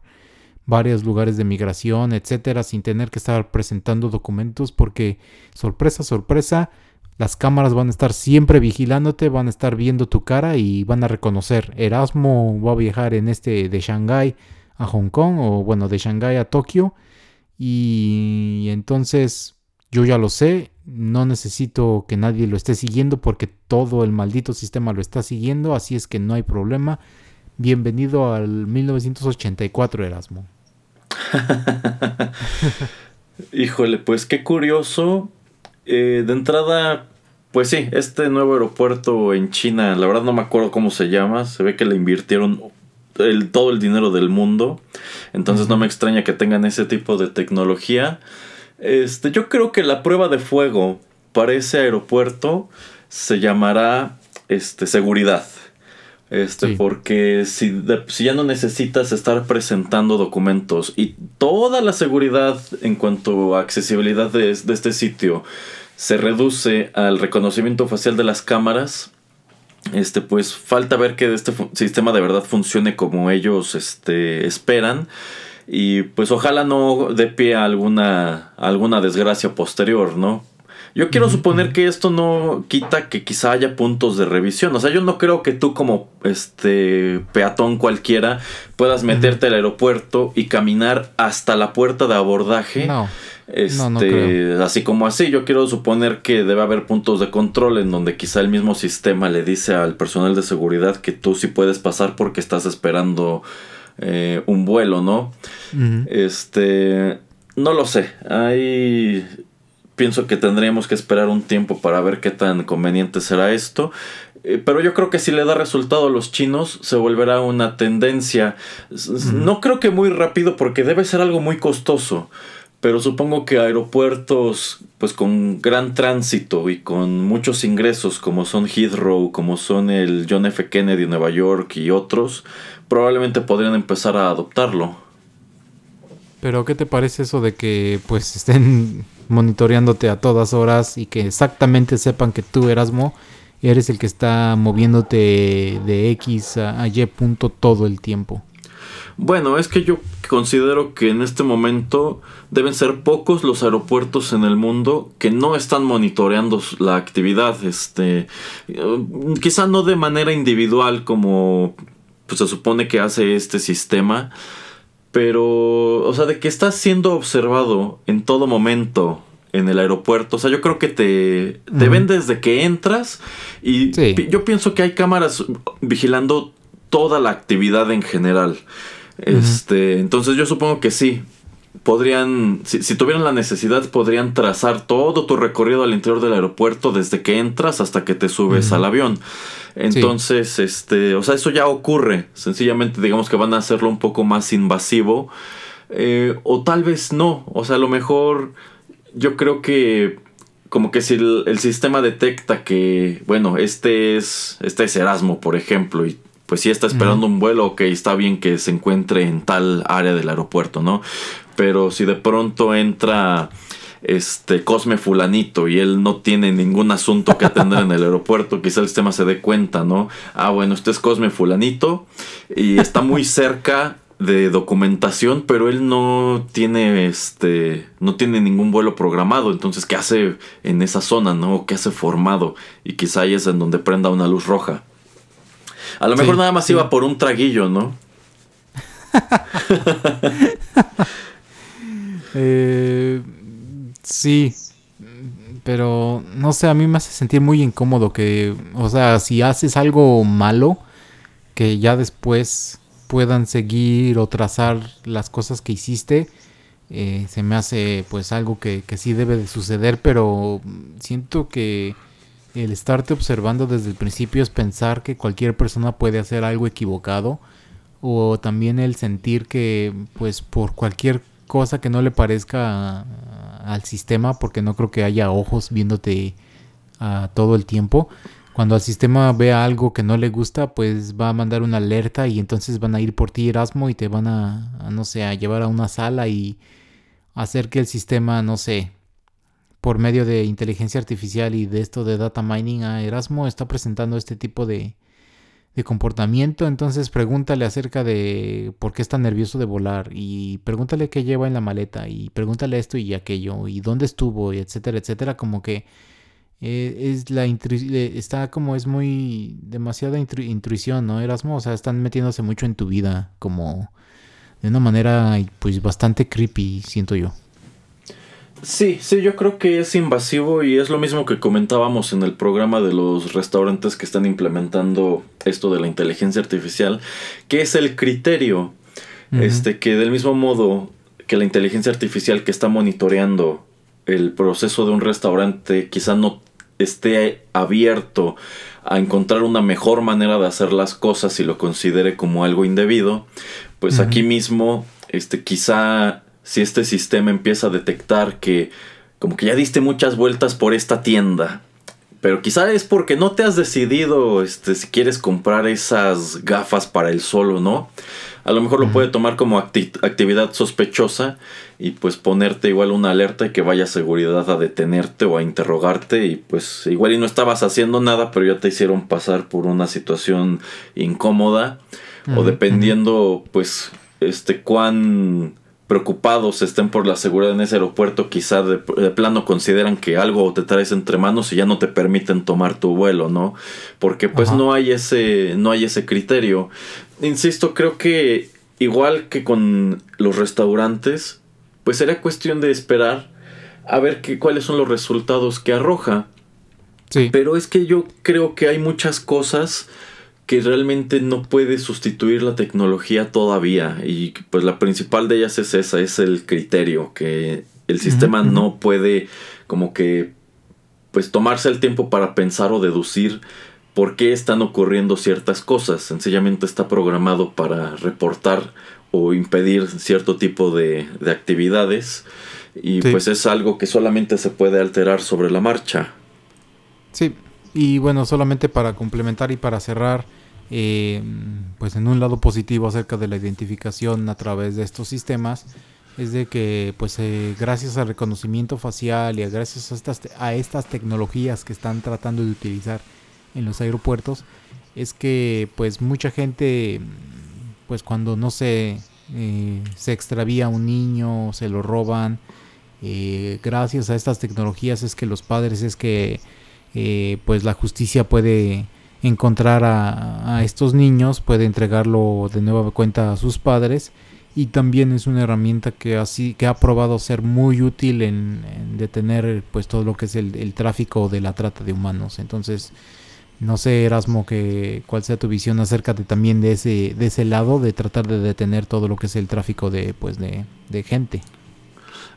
varios lugares de migración, etcétera, sin tener que estar presentando documentos, porque sorpresa, sorpresa, las cámaras van a estar siempre vigilándote, van a estar viendo tu cara y van a reconocer. Erasmo va a viajar en este de Shanghái a Hong Kong o bueno, de Shanghái a Tokio y entonces yo ya lo sé, no necesito que nadie lo esté siguiendo porque todo el maldito sistema lo está siguiendo, así es que no hay problema. Bienvenido al 1984 Erasmo. Híjole, pues qué curioso. Eh, de entrada, pues sí, este nuevo aeropuerto en China, la verdad no me acuerdo cómo se llama, se ve que le invirtieron el, todo el dinero del mundo, entonces no me extraña que tengan ese tipo de tecnología. Este, yo creo que la prueba de fuego para ese aeropuerto se llamará este, seguridad. Este, sí. porque si, de, si, ya no necesitas estar presentando documentos y toda la seguridad en cuanto a accesibilidad de, de este sitio se reduce al reconocimiento facial de las cámaras, este, pues falta ver que este sistema de verdad funcione como ellos este, esperan. Y pues ojalá no dé pie a alguna, alguna desgracia posterior, ¿no? Yo quiero suponer que esto no quita que quizá haya puntos de revisión. O sea, yo no creo que tú como este peatón cualquiera puedas meterte al aeropuerto y caminar hasta la puerta de abordaje. No. Este, No, no creo. así como así, yo quiero suponer que debe haber puntos de control en donde quizá el mismo sistema le dice al personal de seguridad que tú sí puedes pasar porque estás esperando eh, un vuelo, ¿no? Este, no lo sé. Ahí pienso que tendríamos que esperar un tiempo para ver qué tan conveniente será esto. Eh, Pero yo creo que si le da resultado a los chinos, se volverá una tendencia. No creo que muy rápido porque debe ser algo muy costoso. Pero supongo que aeropuertos pues con gran tránsito y con muchos ingresos como son Heathrow, como son el John F. Kennedy en Nueva York y otros, probablemente podrían empezar a adoptarlo. Pero ¿qué te parece eso de que pues estén monitoreándote a todas horas y que exactamente sepan que tú Erasmo eres el que está moviéndote de X a, Y punto todo el tiempo? Bueno, es que yo considero que en este momento deben ser pocos los aeropuertos en el mundo que no están monitoreando la actividad. Este, eh, quizá no de manera individual como pues, se supone que hace este sistema, pero, o sea, de que estás siendo observado en todo momento en el aeropuerto. O sea, yo creo que te, te ven desde que entras y Sí. pi- yo pienso que hay cámaras vigilando toda la actividad en general. Este, entonces yo supongo que sí. podrían, si, tuvieran la necesidad, podrían trazar todo tu recorrido al interior del aeropuerto desde que entras hasta que te subes al avión. Entonces, este, o sea, eso ya ocurre. Sencillamente, digamos que van a hacerlo un poco más invasivo. Eh, o tal vez no. O sea, a lo mejor yo creo que como que si el, sistema detecta que, bueno, este es, este es Erasmo, por ejemplo, y pues si está esperando un vuelo, ok, está bien que se encuentre en tal área del aeropuerto, ¿no? Pero si de pronto entra este Cosme fulanito y él no tiene ningún asunto que atender en el aeropuerto, quizá el sistema se dé cuenta, ¿no? Ah, bueno, este es Cosme fulanito y está muy cerca de documentación, pero él no tiene este no tiene ningún vuelo programado, entonces ¿qué hace en esa zona, no? ¿Qué hace formado? Y quizá ahí es en donde prenda una luz roja. A lo mejor nada más iba por un traguillo, ¿no? eh, Sí, pero no sé, a mí me hace sentir muy incómodo que, o sea, si haces algo malo, que ya después puedan seguir o trazar las cosas que hiciste, eh, se me hace pues algo que, que sí debe de suceder, pero siento que el estarte observando desde el principio es pensar que cualquier persona puede hacer algo equivocado o también el sentir que pues por cualquier cosa que no le parezca al sistema porque no creo que haya ojos viéndote uh, todo el tiempo. Cuando al sistema vea algo que no le gusta, pues va a mandar una alerta y entonces van a ir por ti Erasmo y te van a, no sé, a llevar a una sala y hacer que el sistema, no sé, por medio de inteligencia artificial y de esto de data mining a Erasmo está presentando este tipo de, de comportamiento, entonces pregúntale acerca de por qué está nervioso de volar y pregúntale qué lleva en la maleta y pregúntale esto y aquello y dónde estuvo y etcétera, etcétera, como que eh, es la está como es muy demasiada intuición, ¿no, Erasmo? O sea, están metiéndose mucho en tu vida como de una manera pues bastante creepy, siento yo. Sí, sí, yo creo que es invasivo y es lo mismo que comentábamos en el programa de los restaurantes que están implementando esto de la inteligencia artificial, que es el criterio, este, que del mismo modo que la inteligencia artificial que está monitoreando el proceso de un restaurante quizá no esté abierto a encontrar una mejor manera de hacer las cosas y lo considere como algo indebido, pues aquí mismo, este, quizá si este sistema empieza a detectar que como que ya diste muchas vueltas por esta tienda, pero quizá es porque no te has decidido este, si quieres comprar esas gafas para el solo, ¿no? A lo mejor lo puede tomar como actividad sospechosa y pues ponerte igual una alerta y que vaya seguridad a detenerte o a interrogarte y pues igual y no estabas haciendo nada pero ya te hicieron pasar por una situación incómoda o dependiendo pues este cuán preocupados estén por la seguridad en ese aeropuerto, quizá de, plano consideran que algo te traes entre manos y ya no te permiten tomar tu vuelo, ¿no? Porque pues no hay ese no hay ese criterio. Insisto, creo que igual que con los restaurantes, pues será cuestión de esperar a ver que, cuáles son los resultados que arroja. Sí. Pero es que yo creo que hay muchas cosas que realmente no puede sustituir la tecnología todavía. Y pues la principal de ellas es esa, es el criterio, que el sistema no puede como que pues tomarse el tiempo para pensar o deducir por qué están ocurriendo ciertas cosas, sencillamente está programado para reportar o impedir cierto tipo de, actividades. Y pues es algo que solamente se puede alterar sobre la marcha. Sí, y bueno, solamente para complementar y para cerrar, eh, pues en un lado positivo acerca de la identificación a través de estos sistemas es de que pues eh, gracias al reconocimiento facial y gracias a estas, a estas tecnologías que están tratando de utilizar en los aeropuertos es que pues mucha gente pues cuando no se eh, se extravía un niño se lo roban gracias a estas tecnologías es que los padres es que pues la justicia puede encontrar a, estos niños, puede entregarlo de nueva cuenta a sus padres y también es una herramienta que así que ha probado ser muy útil en, detener pues todo lo que es el, tráfico de la trata de humanos. Entonces no sé Erasmo que cuál sea tu visión acerca de también de ese de ese lado de tratar de detener todo lo que es el tráfico de pues de, de gente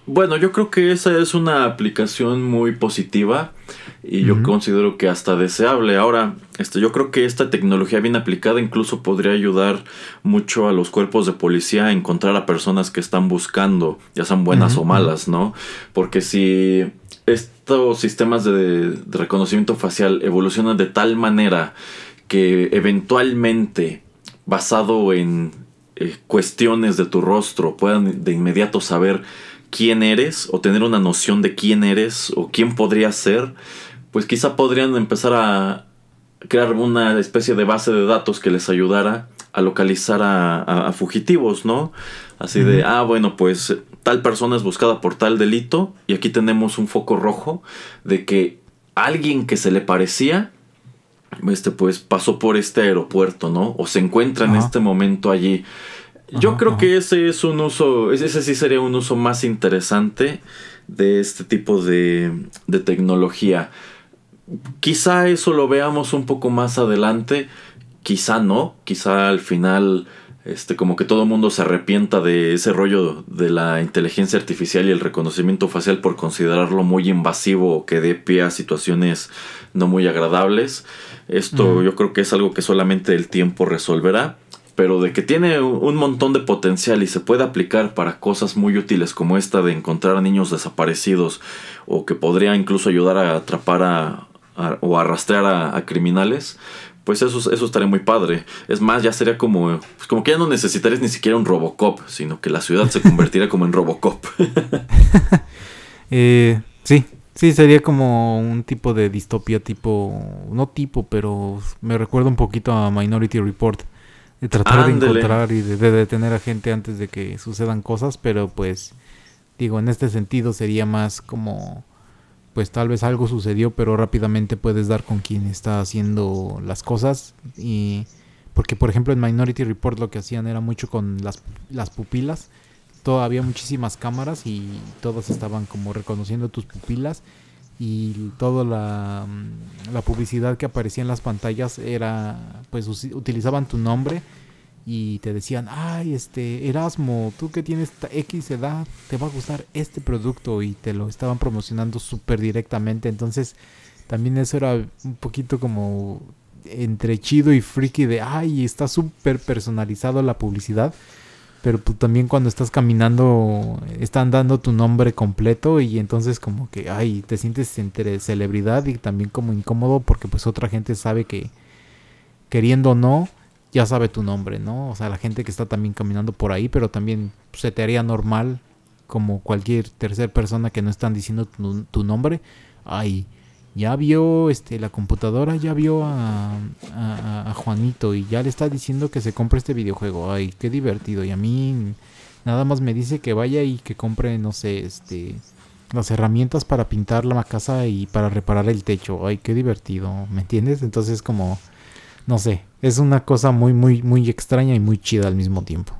Bueno, yo creo que esa es una aplicación muy positiva y yo considero que hasta deseable. Ahora, este, yo creo que esta tecnología bien aplicada incluso podría ayudar mucho a los cuerpos de policía a encontrar a personas que están buscando, ya sean buenas o malas, ¿no? Porque si estos sistemas de, reconocimiento facial evolucionan de tal manera que eventualmente, basado en eh, cuestiones de tu rostro, puedan de inmediato saber quién eres o tener una noción de quién eres o quién podría ser, pues quizá podrían empezar a crear una especie de base de datos que les ayudara a localizar a, fugitivos, ¿no? Así de, ah, bueno, pues tal persona es buscada por tal delito y aquí tenemos un foco rojo de que alguien que se le parecía, este, pues pasó por este aeropuerto, ¿no? O se encuentra en este momento allí. Yo creo que ese es un uso, ese sí sería un uso más interesante de este tipo de, de tecnología. Quizá eso lo veamos un poco más adelante, quizá no, quizá al final este como que todo el mundo se arrepienta de ese rollo de la inteligencia artificial y el reconocimiento facial por considerarlo muy invasivo o que dé pie a situaciones no muy agradables. Esto yo creo que es algo que solamente el tiempo resolverá pero de que tiene un montón de potencial y se puede aplicar para cosas muy útiles como esta de encontrar a niños desaparecidos o que podría incluso ayudar a atrapar a, o arrastrar a, criminales, pues eso, estaría muy padre. Es más, ya sería como, pues como que ya no necesitarías ni siquiera un Robocop, sino que la ciudad se convertiría como en Robocop. eh, sí, sí, sería como un tipo de distopia tipo, no tipo, pero me recuerda un poquito a Minority Report de tratar de encontrar y de, detener a gente antes de que sucedan cosas, pero pues digo, en este sentido sería más como pues tal vez algo sucedió, pero rápidamente puedes dar con quien está haciendo las cosas. Y porque por ejemplo en Minority Report lo que hacían era mucho con las, las pupilas, todo, había muchísimas cámaras y todas estaban como reconociendo tus pupilas y toda la, mm, la, publicidad que aparecía en las pantallas era, pues utilizaban tu nombre y te decían, ay, este, Erasmo, tú que tienes X edad, te va a gustar este producto y te lo estaban promocionando súper directamente, entonces también eso era un poquito como entre chido y freaky de, ay, está súper personalizado la publicidad pero pues, también cuando estás caminando están dando tu nombre completo y entonces como que, ay, te sientes entre celebridad y también como incómodo porque pues otra gente sabe que queriendo o no, ya sabe tu nombre, ¿no? O sea, la gente que está también caminando por ahí, pero también se te haría normal como cualquier tercera persona que no están diciendo tu, tu nombre, ay, ya vio este la computadora ya vio a, Juanito y ya le está diciendo que se compre este videojuego. Ay qué divertido. Y a mí nada más me dice que vaya y que compre no sé este las herramientas para pintar la casa y para reparar el techo. Ay qué divertido me entiendes entonces como no sé es una cosa muy muy muy extraña y muy chida al mismo tiempo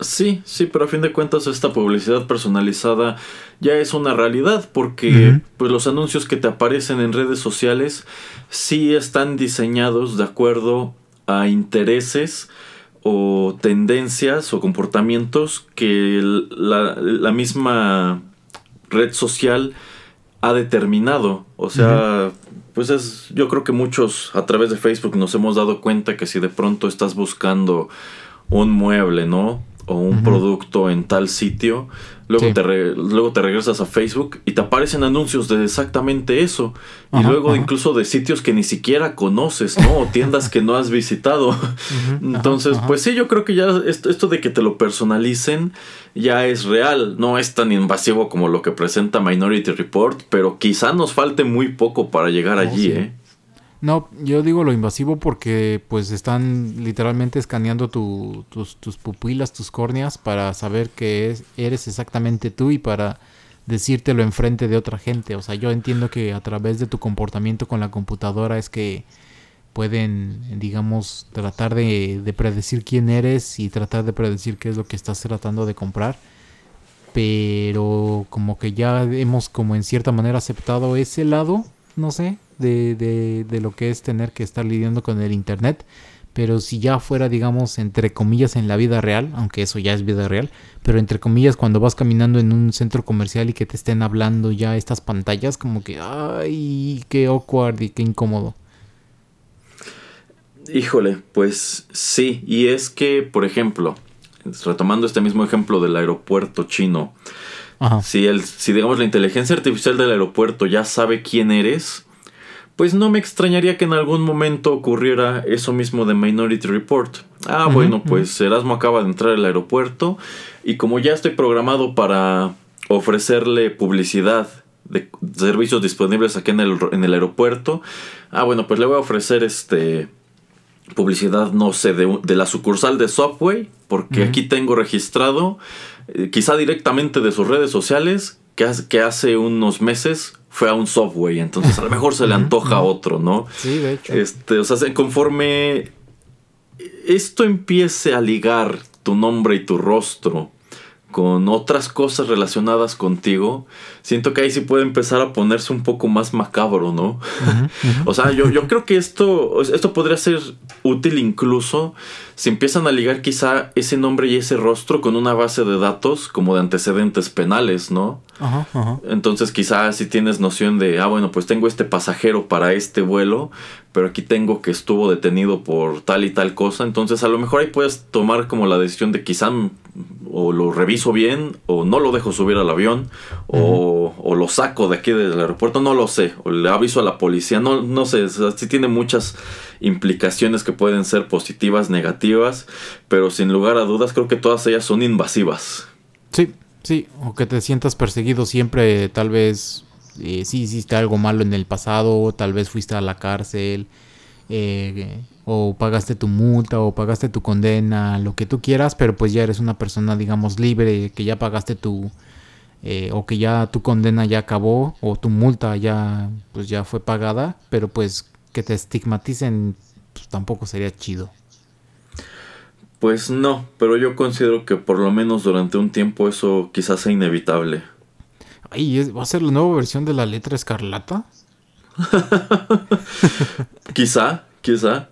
Sí, sí, pero a fin de cuentas esta publicidad personalizada ya es una realidad porque pues los anuncios que te aparecen en redes sociales sí están diseñados de acuerdo a intereses o tendencias o comportamientos que la, la misma red social ha determinado. O sea, pues es, yo creo que muchos a través de Facebook nos hemos dado cuenta que si de pronto estás buscando un mueble, ¿no? O un producto en tal sitio, luego, te luego te regresas a Facebook y te aparecen anuncios de exactamente eso. y luego incluso de sitios que ni siquiera conoces, ¿no? O tiendas que no has visitado. Entonces, pues sí, yo creo que ya esto, esto, de que te lo personalicen ya es real. No es tan invasivo como lo que presenta Minority Report, pero quizá nos falte muy poco para llegar allí, ¿eh? No, yo digo lo invasivo porque pues están literalmente escaneando tus, pupilas, tus córneas para saber que es, eres exactamente tú y para decírtelo enfrente de otra gente. O sea, yo entiendo que a través de tu comportamiento con la computadora es que pueden, digamos, tratar de, de predecir quién eres y tratar de predecir qué es lo que estás tratando de comprar. Pero como que ya hemos como en cierta manera aceptado ese lado, no sé, de, de, de, lo que es tener que estar lidiando con el Internet. Pero si ya fuera, digamos, entre comillas en la vida real, aunque eso ya es vida real, pero entre comillas cuando vas caminando en un centro comercial y que te estén hablando ya estas pantallas, como que, ay, qué awkward y qué incómodo. Híjole, pues sí, y es que, por ejemplo, retomando este mismo ejemplo del aeropuerto chino, Si, el, si digamos la inteligencia artificial del aeropuerto ya sabe quién eres, pues no me extrañaría que en algún momento ocurriera eso mismo de Minority Report. Ah, bueno, pues Erasmo acaba de entrar al aeropuerto y como ya estoy programado para ofrecerle publicidad de servicios disponibles aquí en el, en el aeropuerto, ah, bueno, pues le voy a ofrecer este publicidad, no sé, de, la sucursal de Software, porque aquí tengo registrado, eh, quizá directamente de sus redes sociales, que, que hace unos meses fue a un software, entonces a lo mejor se le antoja a otro, ¿no? Sí, de hecho. Este, o sea, conforme esto empiece a ligar tu nombre y tu rostro con otras cosas relacionadas contigo, siento que ahí sí puede empezar a ponerse un poco más macabro, ¿no? o sea, yo, yo creo que esto, esto podría ser útil incluso si empiezan a ligar quizá ese nombre y ese rostro con una base de datos como de antecedentes penales, ¿no? Entonces quizá si tienes noción de, ah, bueno, pues tengo este pasajero para este vuelo, pero aquí tengo que estuvo detenido por tal y tal cosa, entonces a lo mejor ahí puedes tomar como la decisión de quizá o lo reviso bien, o no lo dejo subir al avión, o, o, lo saco de aquí del aeropuerto, no lo sé, o le aviso a la policía, no, no sé, o sí tiene muchas implicaciones que pueden ser positivas, negativas, pero sin lugar a dudas creo que todas ellas son invasivas. Sí, sí, o que te sientas perseguido siempre, tal vez eh, sí hiciste algo malo en el pasado, tal vez fuiste a la cárcel, eh, o pagaste tu multa, o pagaste tu condena, lo que tú quieras, pero pues ya eres una persona, digamos, libre, que ya pagaste tu... Eh, o que ya tu condena ya acabó o tu multa ya pues ya fue pagada pero pues que te estigmaticen pues, tampoco sería chido. Pues no, pero yo considero que por lo menos durante un tiempo eso quizás sea inevitable. Ay, ¿va a ser la nueva versión de la letra escarlata? quizá, quizá.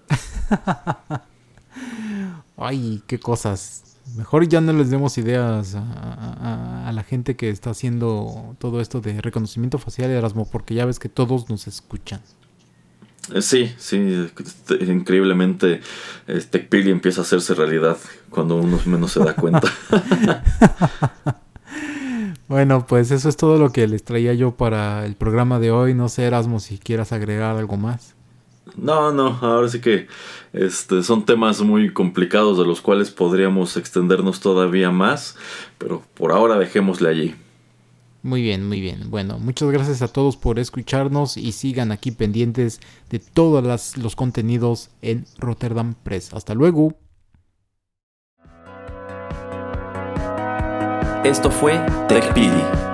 Ay, qué cosas. Mejor ya no les demos ideas a, a, la gente que está haciendo todo esto de reconocimiento facial de Erasmo, porque ya ves que todos nos escuchan. Eh, sí, sí, este, increíblemente este Pili empieza a hacerse realidad cuando uno menos se da cuenta. bueno, pues eso es todo lo que les traía yo para el programa de hoy. No sé, Erasmo, si quieras agregar algo más. No, no, ahora sí que este, son temas muy complicados de los cuales podríamos extendernos todavía más, pero por ahora dejémosle allí. Muy bien, muy bien. Bueno, muchas gracias a todos por escucharnos y sigan aquí pendientes de todos los contenidos en Rotterdam Press. Hasta luego. Esto fue TechPili.